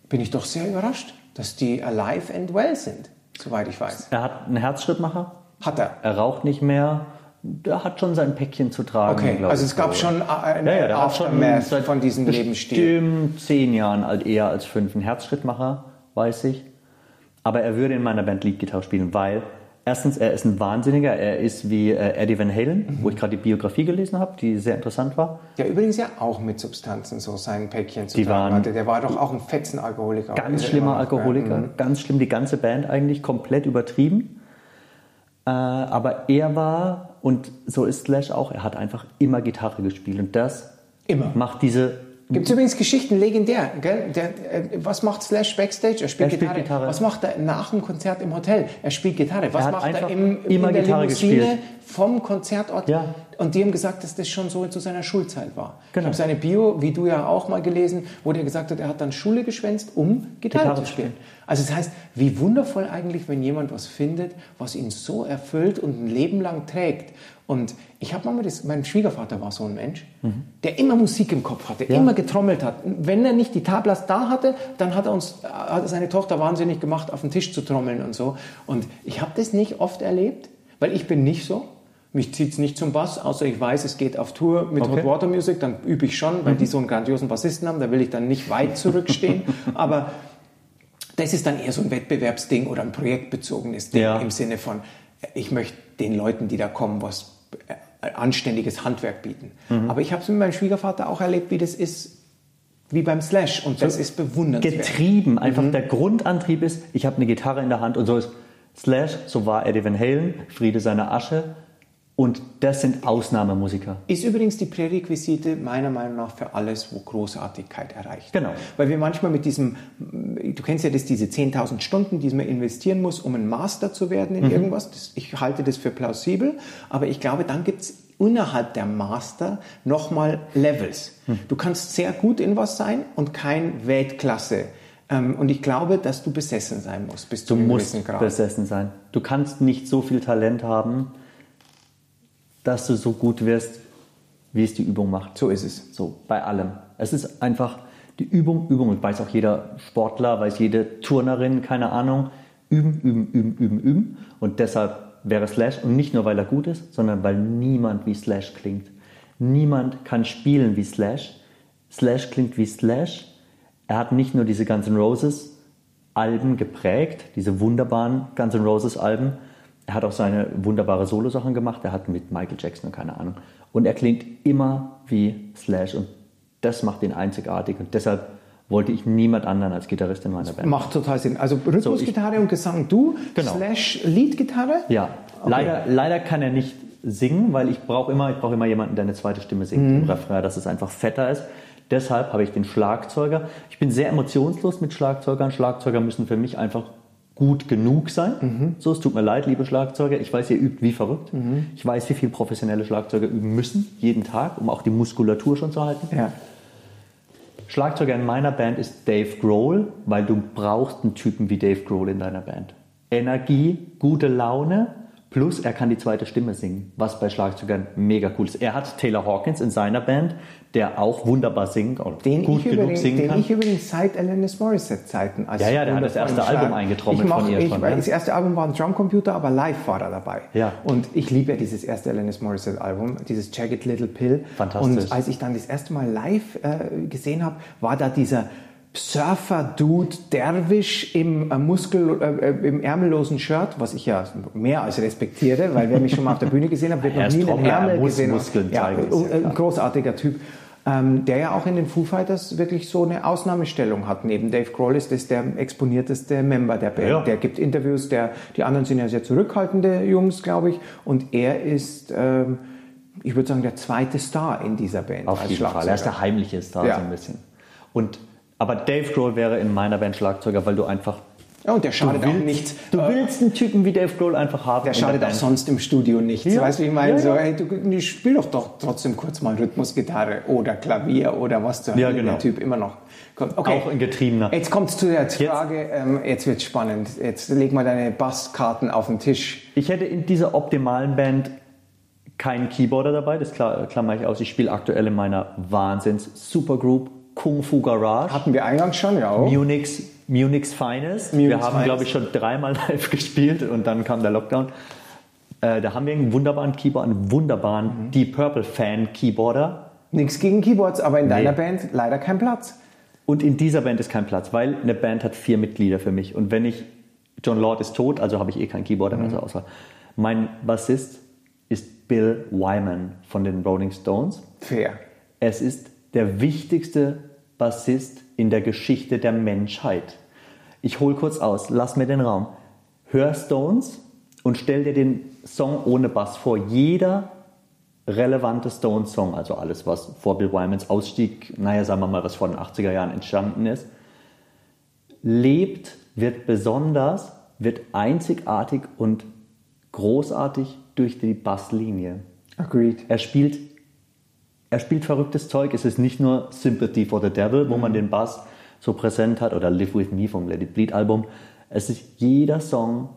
bin ich doch sehr überrascht, dass die alive and well sind, soweit ich weiß. er hat einen Herzschrittmacher, Hat er. er raucht nicht mehr, der hat schon sein Päckchen zu tragen. Okay, also es gab so. schon eine Ja, ja, schon Aftermath seit von diesem Lebensstil. bestimmt zehn Jahren alt, eher als fünf. Ein Herzschrittmacher, weiß ich. Aber er würde in meiner Band Leadgitarre spielen, weil Erstens, er ist ein Wahnsinniger. Er ist wie äh, Eddie Van Halen, wo ich gerade die Biografie gelesen habe, die sehr interessant war. Der übrigens ja auch mit Substanzen so sein Päckchen zu Die tragen waren- hatte. Der war doch auch ein Fetzenalkoholiker. Ganz er schlimmer noch, Alkoholiker. Mhm. ganz schlimm, die ganze Band eigentlich, komplett übertrieben. Äh, aber er war, und so ist Slash auch, er hat einfach immer Gitarre gespielt. Und das Immer. macht diese Gibt es übrigens Geschichten, legendär. Gell? Der, äh, was macht Slash Backstage? Er spielt, Er spielt Gitarre. Gitarre. Was macht er nach dem Konzert im Hotel? Er spielt Gitarre. Was macht er im, immer in der Gitarre Limousine gespielt. vom Konzertort? Ja. Und die haben gesagt, dass das schon so zu seiner Schulzeit war. Ich Genau. habe seine Bio, wie du ja auch mal gelesen, wo der gesagt hat, er hat dann Schule geschwänzt, um Gitarre, Gitarre zu spielen. Also das heißt, wie wundervoll eigentlich, wenn jemand was findet, was ihn so erfüllt und ein Leben lang trägt. Und ich habe mal das, mein Schwiegervater war so ein Mensch, der immer Musik im Kopf hatte, Ja. immer getrommelt hat. Wenn er nicht die Tablas da hatte, dann hat er uns, hat er seine Tochter wahnsinnig gemacht, auf den Tisch zu trommeln und so. Und ich habe das nicht oft erlebt, weil ich bin nicht so. Mich zieht es nicht zum Bass, außer ich weiß, es geht auf Tour mit Okay. Hot Water Music, dann übe ich schon, weil die so einen grandiosen Bassisten haben, da will ich dann nicht weit zurückstehen. <laughs> Aber das ist dann eher so ein Wettbewerbsding oder ein projektbezogenes Ding Ja. im Sinne von, ich möchte den Leuten, die da kommen, was äh, anständiges Handwerk bieten. Mhm. Aber ich habe es mit meinem Schwiegervater auch erlebt, wie das ist, wie beim Slash. Und das ist bewundernswert. getrieben. Einfach Mhm. der Grundantrieb ist, ich habe eine Gitarre in der Hand und so ist Slash, so war Eddie Van Halen, Friede seiner Asche. Und das sind Ausnahmemusiker. Ist übrigens die Prärequisite meiner Meinung nach für alles, wo Großartigkeit erreicht. Genau. Weil wir manchmal mit diesem, du kennst ja das, diese 10.000 Stunden, die man investieren muss, um ein Master zu werden in irgendwas. Das, ich halte das für plausibel, aber ich glaube, dann gibt es innerhalb der Master nochmal Levels. Du kannst sehr gut in was sein und kein Weltklasse. Ähm, Und ich glaube, dass du besessen sein musst bis Du musst gewissen Grad. besessen sein. Du kannst nicht so viel Talent haben, dass du so gut wirst, wie es die Übung macht. So ist es. So, bei allem. Es ist einfach die Übung, Übung. Und weiß auch jeder Sportler, weiß jede Turnerin, keine Ahnung. Üben, üben, üben, üben, üben. Und deshalb wäre Slash, und nicht nur, weil er gut ist, sondern weil niemand wie Slash klingt. Niemand kann spielen wie Slash. Slash klingt wie Slash. Er hat nicht nur diese Guns N' Roses Alben geprägt, diese wunderbaren Guns N' Roses Alben. Er hat auch seine wunderbare Solo-Sachen gemacht. Er hat mit Michael Jackson und keine Ahnung. Und er klingt immer wie Slash und das macht ihn einzigartig. Und deshalb wollte ich niemand anderen als Gitarrist in meiner Band. Macht total Sinn. Also Rhythmusgitarre und Gesang du, Genau. slash Leadgitarre. Ja, leider, leider kann er nicht singen, weil ich brauche immer, ich brauche immer jemanden, der eine zweite Stimme singt im Refrain, dass es einfach fetter ist. Deshalb habe ich den Schlagzeuger. Ich bin sehr emotionslos mit Schlagzeugern. Schlagzeuger müssen für mich einfach gut genug sein. So, es tut mir leid, liebe Schlagzeuger. Ich weiß, ihr übt wie verrückt. Ich weiß, wie viel professionelle Schlagzeuger üben müssen, jeden Tag, um auch die Muskulatur schon zu halten. Ja. Schlagzeuger in meiner Band ist Dave Grohl, weil du brauchst einen Typen wie Dave Grohl in deiner Band. Energie, gute Laune, plus er kann die zweite Stimme singen, was bei Schlagzeugern mega cool ist. Er hat Taylor Hawkins in seiner Band, der auch wunderbar singt oder Den, gut genug übrigens, singen den kann. ich übrigens seit Alanis Morissette Zeiten als Ja, ja, der hat das erste Album eingetrommelt ich mach, von ihr ich, schon, ja. Das erste Album war ein Drumcomputer, aber live war er dabei. Ja. Und ich liebe ja dieses erste Alanis Morissette Album, dieses Jagged Little Pill. Fantastisch. Und als ich dann das erste Mal live äh, gesehen habe, war da dieser Surfer-Dude, Derwisch im, äh, Muskel, äh, im ärmellosen Shirt, was ich ja mehr als respektiere, weil wer mich schon mal auf der Bühne gesehen hat, wird <laughs> noch nie einen Ärmel gesehen. Muskeln ja, ja ein klar. großartiger Typ. Ähm, der ja auch in den Foo Fighters wirklich so eine Ausnahmestellung hat. Neben Dave Grohl ist das der exponierteste Member der Band. Ja. Der gibt Interviews, der, die anderen sind ja sehr zurückhaltende Jungs, glaube ich. Und er ist, ähm, ich würde sagen, der zweite Star in dieser Band Auf jeden Fall. Er ist der heimliche Star Ja. so ein bisschen. Und, aber Dave Grohl wäre in meiner Band Schlagzeuger, weil du einfach Ja, und der schadet auch willst- nicht. Du äh, willst einen Typen wie Dave Grohl einfach haben. der schadet auch sonst im Studio nichts. Ja. Weißt du, ich meine? Ja, so, ja. hey, du, spiel doch doch trotzdem kurz mal Rhythmusgitarre oder Klavier oder was zur Ja, genau. der Typ immer noch kommt. Okay. Auch ein Getriebener. Jetzt kommt es zu der Frage, ähm, jetzt wird spannend. Jetzt leg mal deine Basskarten auf den Tisch. Ich hätte in dieser optimalen Band keinen Keyboarder dabei, das kla- klammer ich aus. Ich spiele aktuell in meiner Wahnsinns-Supergroup Kung Fu Garage. Hatten wir eingangs schon, ja. auch. Munich's, Munich's Finest. Munich's wir haben, glaube ich, schon dreimal <laughs> live gespielt und dann kam der Lockdown. Äh, da haben wir einen wunderbaren Keyboard, einen wunderbaren Mhm. Deep Purple Fan Keyboarder. Nichts gegen Keyboards, aber in deiner Nee. Band leider kein Platz. Und in dieser Band ist kein Platz, weil eine Band hat vier Mitglieder für mich. Und wenn ich John Lord ist tot, also habe ich eh kein Keyboarder mehr zur Auswahl. Mein Bassist ist Bill Wyman von den Rolling Stones. Fair. Es ist der wichtigste Bassist in der Geschichte der Menschheit. Ich hole kurz aus, lass mir den Raum. Hör Stones und stell dir den Song ohne Bass vor. Jeder relevante Stones-Song, also alles, was vor Bill Wymans Ausstieg, naja, sagen wir mal, was vor den 80er Jahren entstanden ist, lebt, wird besonders, wird einzigartig und großartig durch die Basslinie. Agreed. Er spielt, er spielt verrücktes Zeug. Es ist nicht nur Sympathy for the Devil, wo man den Bass so präsent hat, oder Live With Me vom Let It Bleed Album. Es ist jeder Song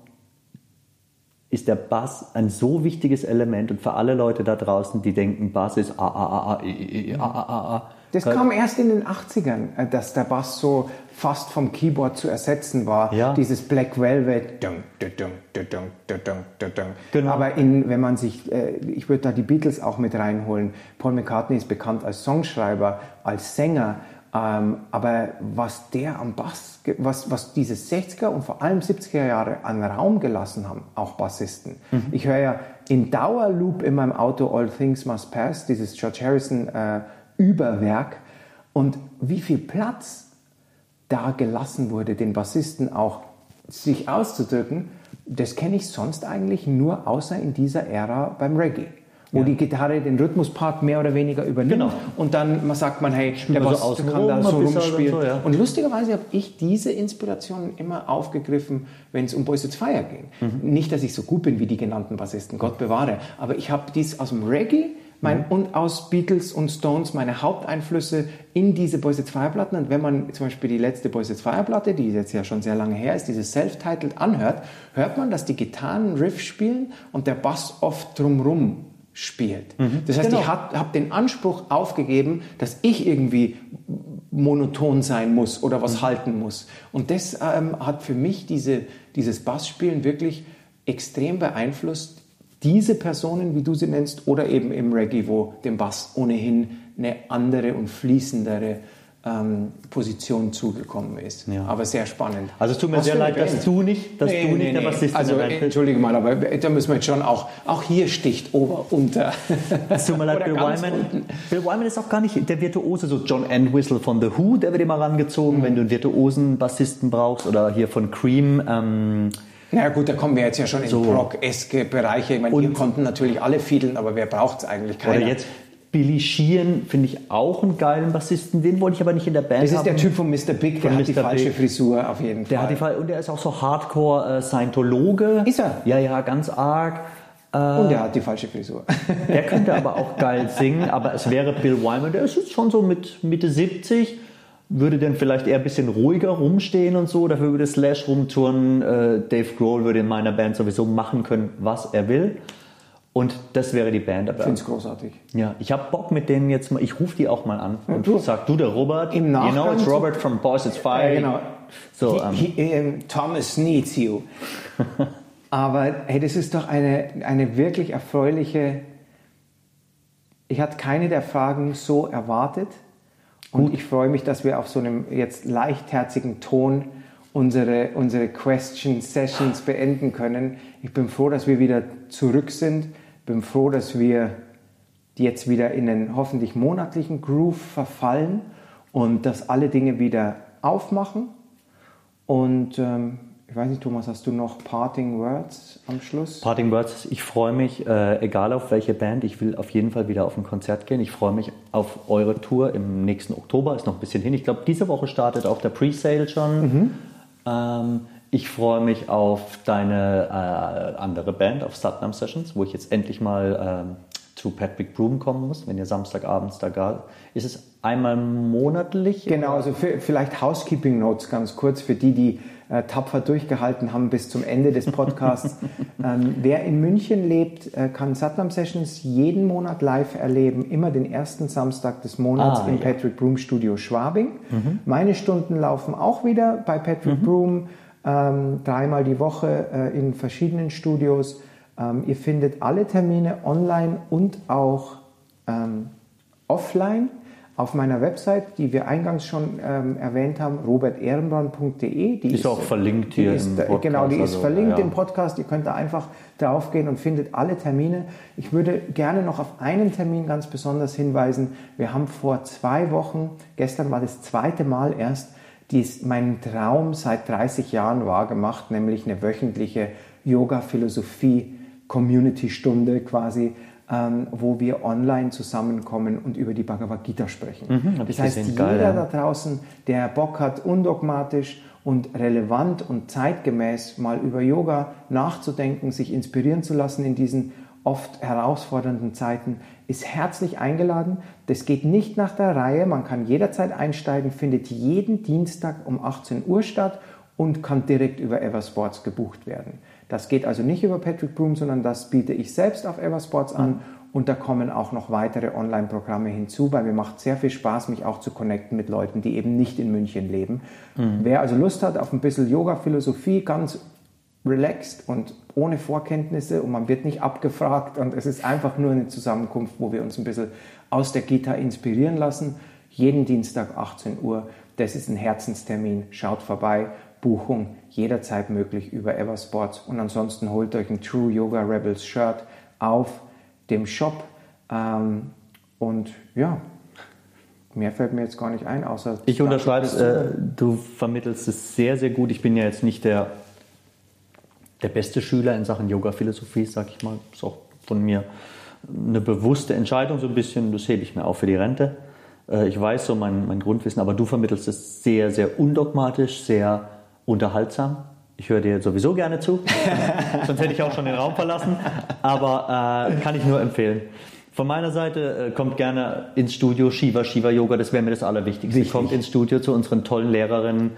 ist der Bass ein so wichtiges Element und für alle Leute da draußen, die denken, Bass ist a a a a e e e a a a a. Das kam erst in den 80ern, äh, dass der Bass so fast vom Keyboard zu ersetzen war. Ja. Dieses Black Velvet. Dun, dun, dun. Genau. Aber in, wenn man sich, äh, ich würde da die Beatles auch mit reinholen. Paul McCartney ist bekannt als Songschreiber, als Sänger. Ähm, aber was der am Bass, was, was diese 60er und vor allem 70er Jahre an Raum gelassen haben, auch Bassisten. Ich höre ja in Dauerloop in meinem Auto All Things Must Pass, dieses George Harrison äh, Überwerk. Und wie viel Platz da gelassen wurde, den Bassisten auch sich auszudrücken, das kenne ich sonst eigentlich nur außer in dieser Ära beim Reggae. Wo die Gitarre den Rhythmuspart mehr oder weniger übernimmt Genau. und dann man sagt man, hey, der man so Bass außen kann da so rumspielen. und so, ja. Und lustigerweise habe ich diese Inspirationen immer aufgegriffen, wenn es um Boys It's Fire ging. Mhm. Nicht, dass ich so gut bin wie die genannten Bassisten, Gott bewahre, aber ich habe dies aus dem Reggae mein, Mhm. und aus Beatles und Stones meine Haupteinflüsse in diese Boys It's Fire Platten. Und wenn man zum Beispiel die letzte Boys It's Fire Platte, die jetzt ja schon sehr lange her ist, diese Self-Titled anhört, hört man, dass die Gitarren Riff spielen und der Bass oft drumrum spielt. Das heißt, Genau. ich habe hab den Anspruch aufgegeben, dass ich irgendwie monoton sein muss oder was halten muss. Und das ähm, hat für mich diese, dieses Bassspielen wirklich extrem beeinflusst. Diese Personen, wie du sie nennst, oder eben im Reggae, wo dem Bass ohnehin eine andere und fließendere ähm, Position zugekommen ist. Ja. Aber sehr spannend. Also es tut mir Was sehr leid, dass du nicht, dass du nicht der Bassist Also entschuldige mal, aber da müssen wir jetzt schon auch, auch hier sticht Ober, unter. Es tut mir leid, Bill Wyman. unten. Bill Wyman ist auch gar nicht der Virtuose, so John Entwistle von The Who, der wird immer rangezogen, Mhm. wenn du einen virtuosen Bassisten brauchst oder hier von Cream. Ähm, Na ja, gut, da kommen wir jetzt ja schon in So. Rock-eske Bereiche. Ich meine, Und- hier konnten natürlich alle fiedeln, aber wer braucht es eigentlich? Keiner. oder jetzt Billy Sheehan finde ich auch einen geilen Bassisten, den wollte ich aber nicht in der Band das ist haben. der Typ von Mr. Big, der Von hat die Mr. falsche Big. Frisur auf jeden Fall. Der hat die Fall und der ist auch so Hardcore äh. Ist er? Ja, ja, ganz arg. Und der hat die falsche Frisur. Der könnte aber auch geil singen, aber es wäre Bill Wyman, der ist jetzt schon so mit Mitte 70, würde dann vielleicht eher ein bisschen ruhiger rumstehen und so, dafür würde Slash rumtouren, äh, Dave Grohl würde in meiner Band sowieso machen können, was er will. Und das wäre die Band. Ich finde es großartig. ja, ich habe Bock mit denen jetzt mal, ich rufe die auch mal an und du. sag, du der Robert, Im you know Nachgang it's Robert from Boys It's Fire. Ja, genau. So, He- ähm, he- ähm, Thomas needs you. <laughs> Aber hey, das ist doch eine, eine wirklich erfreuliche. Ich hatte keine der Fragen so erwartet. Und ich freue mich, dass wir auf so einem jetzt leichtherzigen Ton unsere, unsere Question Sessions beenden können. Ich bin froh, dass wir wieder zurück sind. Bin froh, dass wir jetzt wieder in einen hoffentlich monatlichen Groove verfallen und dass alle Dinge wieder aufmachen. Und ähm, ich weiß nicht, Thomas, hast du noch Parting Words am Schluss? Parting Words, ich freue mich, äh, egal auf welche Band, ich will auf jeden Fall wieder auf ein Konzert gehen. Ich freue mich auf eure Tour im nächsten Oktober, ist noch ein bisschen hin. Ich glaube, diese Woche startet auch der Pre-Sale schon. Ähm, ich freue mich auf deine äh, andere Band, auf Satnam Sessions, wo ich jetzt endlich mal ähm, zu Patrick Broom kommen muss, wenn ihr Samstagabends da gar. Ist es einmal monatlich? Genau, also für, vielleicht Housekeeping Notes ganz kurz für die, die äh, tapfer durchgehalten haben bis zum Ende des Podcasts. <laughs> ähm, wer in München lebt, äh, kann Satnam Sessions jeden Monat live erleben, immer den ersten Samstag des Monats Ah, im ja. Mhm. Patrick Broom Studio Schwabing. Meine Stunden laufen auch wieder bei Patrick Broom, ähm, dreimal die Woche äh, in verschiedenen Studios. Ähm, ihr findet alle Termine online und auch ähm, offline auf meiner Website, die wir eingangs schon ähm, erwähnt haben, robertehrenbrand.de. Die ist, ist, auch verlinkt hier ist, im Podcast. Genau, die ist also, verlinkt ja. im Podcast. Ihr könnt da einfach draufgehen und findet alle Termine. Ich würde gerne noch auf einen Termin ganz besonders hinweisen. Wir haben vor zwei Wochen, gestern war das zweite Mal erst, dies meinen Traum seit 30 Jahren wahrgemacht, nämlich eine wöchentliche Yoga-Philosophie-Community-Stunde quasi ähm, wo wir online zusammenkommen und über die Bhagavad Gita sprechen. Mhm, das heißt, jeder geil, ja. da draußen, der Bock hat, undogmatisch und relevant und zeitgemäß mal über Yoga nachzudenken, sich inspirieren zu lassen in diesen oft herausfordernden Zeiten, ist herzlich eingeladen. Das geht nicht nach der Reihe, man kann jederzeit einsteigen, findet jeden Dienstag um 18 Uhr statt und kann direkt über Eversports gebucht werden. Das geht also nicht über Patrick Broom, sondern das biete ich selbst auf Eversports an. Mhm. Und da kommen auch noch weitere Online-Programme hinzu, weil mir macht sehr viel Spaß, mich auch zu connecten mit Leuten, die eben nicht in München leben. Mhm. Wer also Lust hat auf ein bisschen Yoga-Philosophie, ganz relaxed und ohne Vorkenntnisse und man wird nicht abgefragt und es ist einfach nur eine Zusammenkunft, wo wir uns ein bisschen aus der Gita inspirieren lassen. Jeden Dienstag 18 Uhr. Das ist ein Herzenstermin. Schaut vorbei. Buchung jederzeit möglich über Eversports. Und ansonsten holt euch ein True Yoga Rebels Shirt auf dem Shop. Ähm, und ja, mehr fällt mir jetzt gar nicht ein, außer. Ich unterschreibe es, äh, du vermittelst es sehr, sehr gut. Ich bin ja jetzt nicht der, der beste Schüler in Sachen Yoga-Philosophie, sag ich mal. Ist auch von mir eine bewusste Entscheidung, so ein bisschen. Das hebe ich mir auch für die Rente. Äh, ich weiß so mein, mein Grundwissen, aber du vermittelst es sehr, sehr undogmatisch, sehr unterhaltsam. Ich höre dir sowieso gerne zu, <laughs> sonst hätte ich auch schon den Raum verlassen, aber äh, kann ich nur empfehlen. Von meiner Seite äh, kommt gerne ins Studio Shiva Shiva Yoga, das wäre mir das Allerwichtigste. Wichtig. Kommt ins Studio zu unseren tollen Lehrerinnen.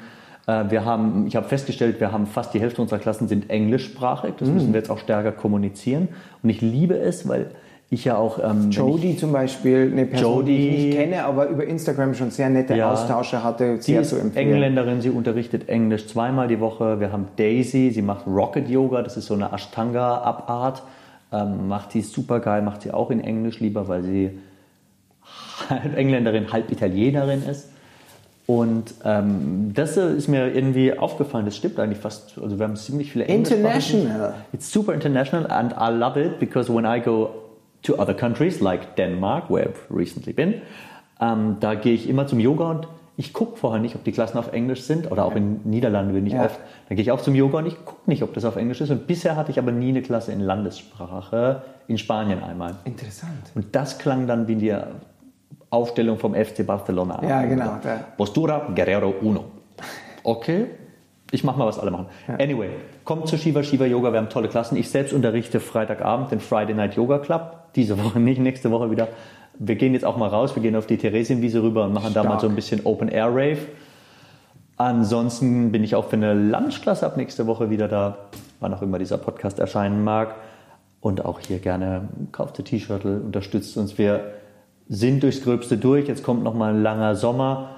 Äh, wir haben, ich habe festgestellt, wir haben fast die Hälfte unserer Klassen sind englischsprachig. Das mm. müssen wir jetzt auch stärker kommunizieren. Und ich liebe es, weil ich ja auch. Ähm, Jody zum Beispiel, eine Person, Jody, die ich nicht kenne, aber über Instagram schon sehr nette ja, Austausche hatte, sehr zu empfehlen. Engländerin, sie unterrichtet Englisch zweimal die Woche. Wir haben Daisy, sie macht Rocket Yoga, das ist so eine Ashtanga-Abart. Ähm, macht die super geil, macht sie auch in Englisch lieber, weil sie <laughs> halb Engländerin, halb Italienerin ist. Und ähm, das ist mir irgendwie aufgefallen, das stimmt eigentlich fast. Also wir haben ziemlich viele International. It's super international and I love it because when I go to other countries like Denmark, where I've recently been. Ähm, da gehe ich immer zum Yoga und ich gucke vorher nicht, ob die Klassen auf Englisch sind oder auch in Niederlanden bin ich ja. oft. Da gehe ich auch zum Yoga und ich gucke nicht, ob das auf Englisch ist. Und bisher hatte ich aber nie eine Klasse in Landessprache, in Spanien einmal. Interessant. Und das klang dann wie die Aufstellung vom FC Barcelona. Ja, genau. Postura Guerrero Uno. Okay, ich mache mal, was alle machen. Ja. Anyway, kommt zu Shiva Shiva Yoga, wir haben tolle Klassen. Ich selbst unterrichte Freitagabend den Friday Night Yoga Club. Diese <laughs> Woche nicht, nächste Woche wieder. Wir gehen jetzt auch mal raus, wir gehen auf die Theresienwiese rüber und machen Stark. da mal so ein bisschen Open Air Rave. Ansonsten bin ich auch für eine Lunchklasse ab nächste Woche wieder da, wann auch immer dieser Podcast erscheinen mag. Und auch hier gerne kauft T-Shirt, unterstützt uns. Wir sind durchs Gröbste durch. Jetzt kommt noch mal ein langer Sommer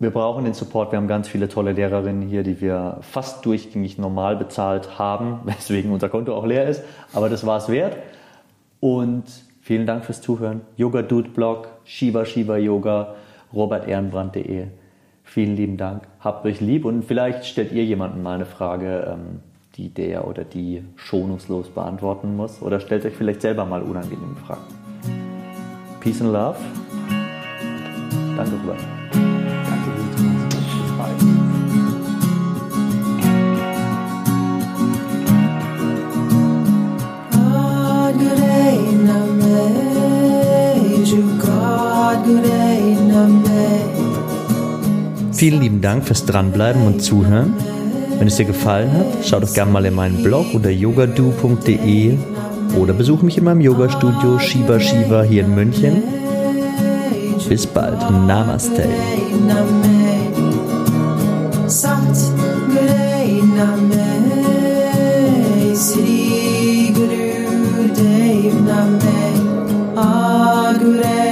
wir brauchen den Support. Wir haben ganz viele tolle Lehrerinnen hier, die wir fast durchgängig normal bezahlt haben, <laughs> weswegen unser Konto auch leer ist. Aber das war es wert. Und vielen Dank fürs Zuhören. Yoga Dude Blog, Shiva Shiva Yoga, robertehrenbrand.de. Vielen lieben Dank. Habt euch lieb und vielleicht stellt ihr jemanden mal eine Frage, ähm, die der oder die schonungslos beantworten muss. Oder stellt euch vielleicht selber mal unangenehme Fragen. Peace and Love. Danke, Robert. Vielen lieben Dank fürs Dranbleiben und Zuhören. Wenn es dir gefallen hat, schau doch gerne mal in meinen Blog unter yogadu.de oder besuche mich in meinem Yoga-Studio Shiva Shiva hier in München. Bis bald. Namaste. Sri Guru Dev Name Agure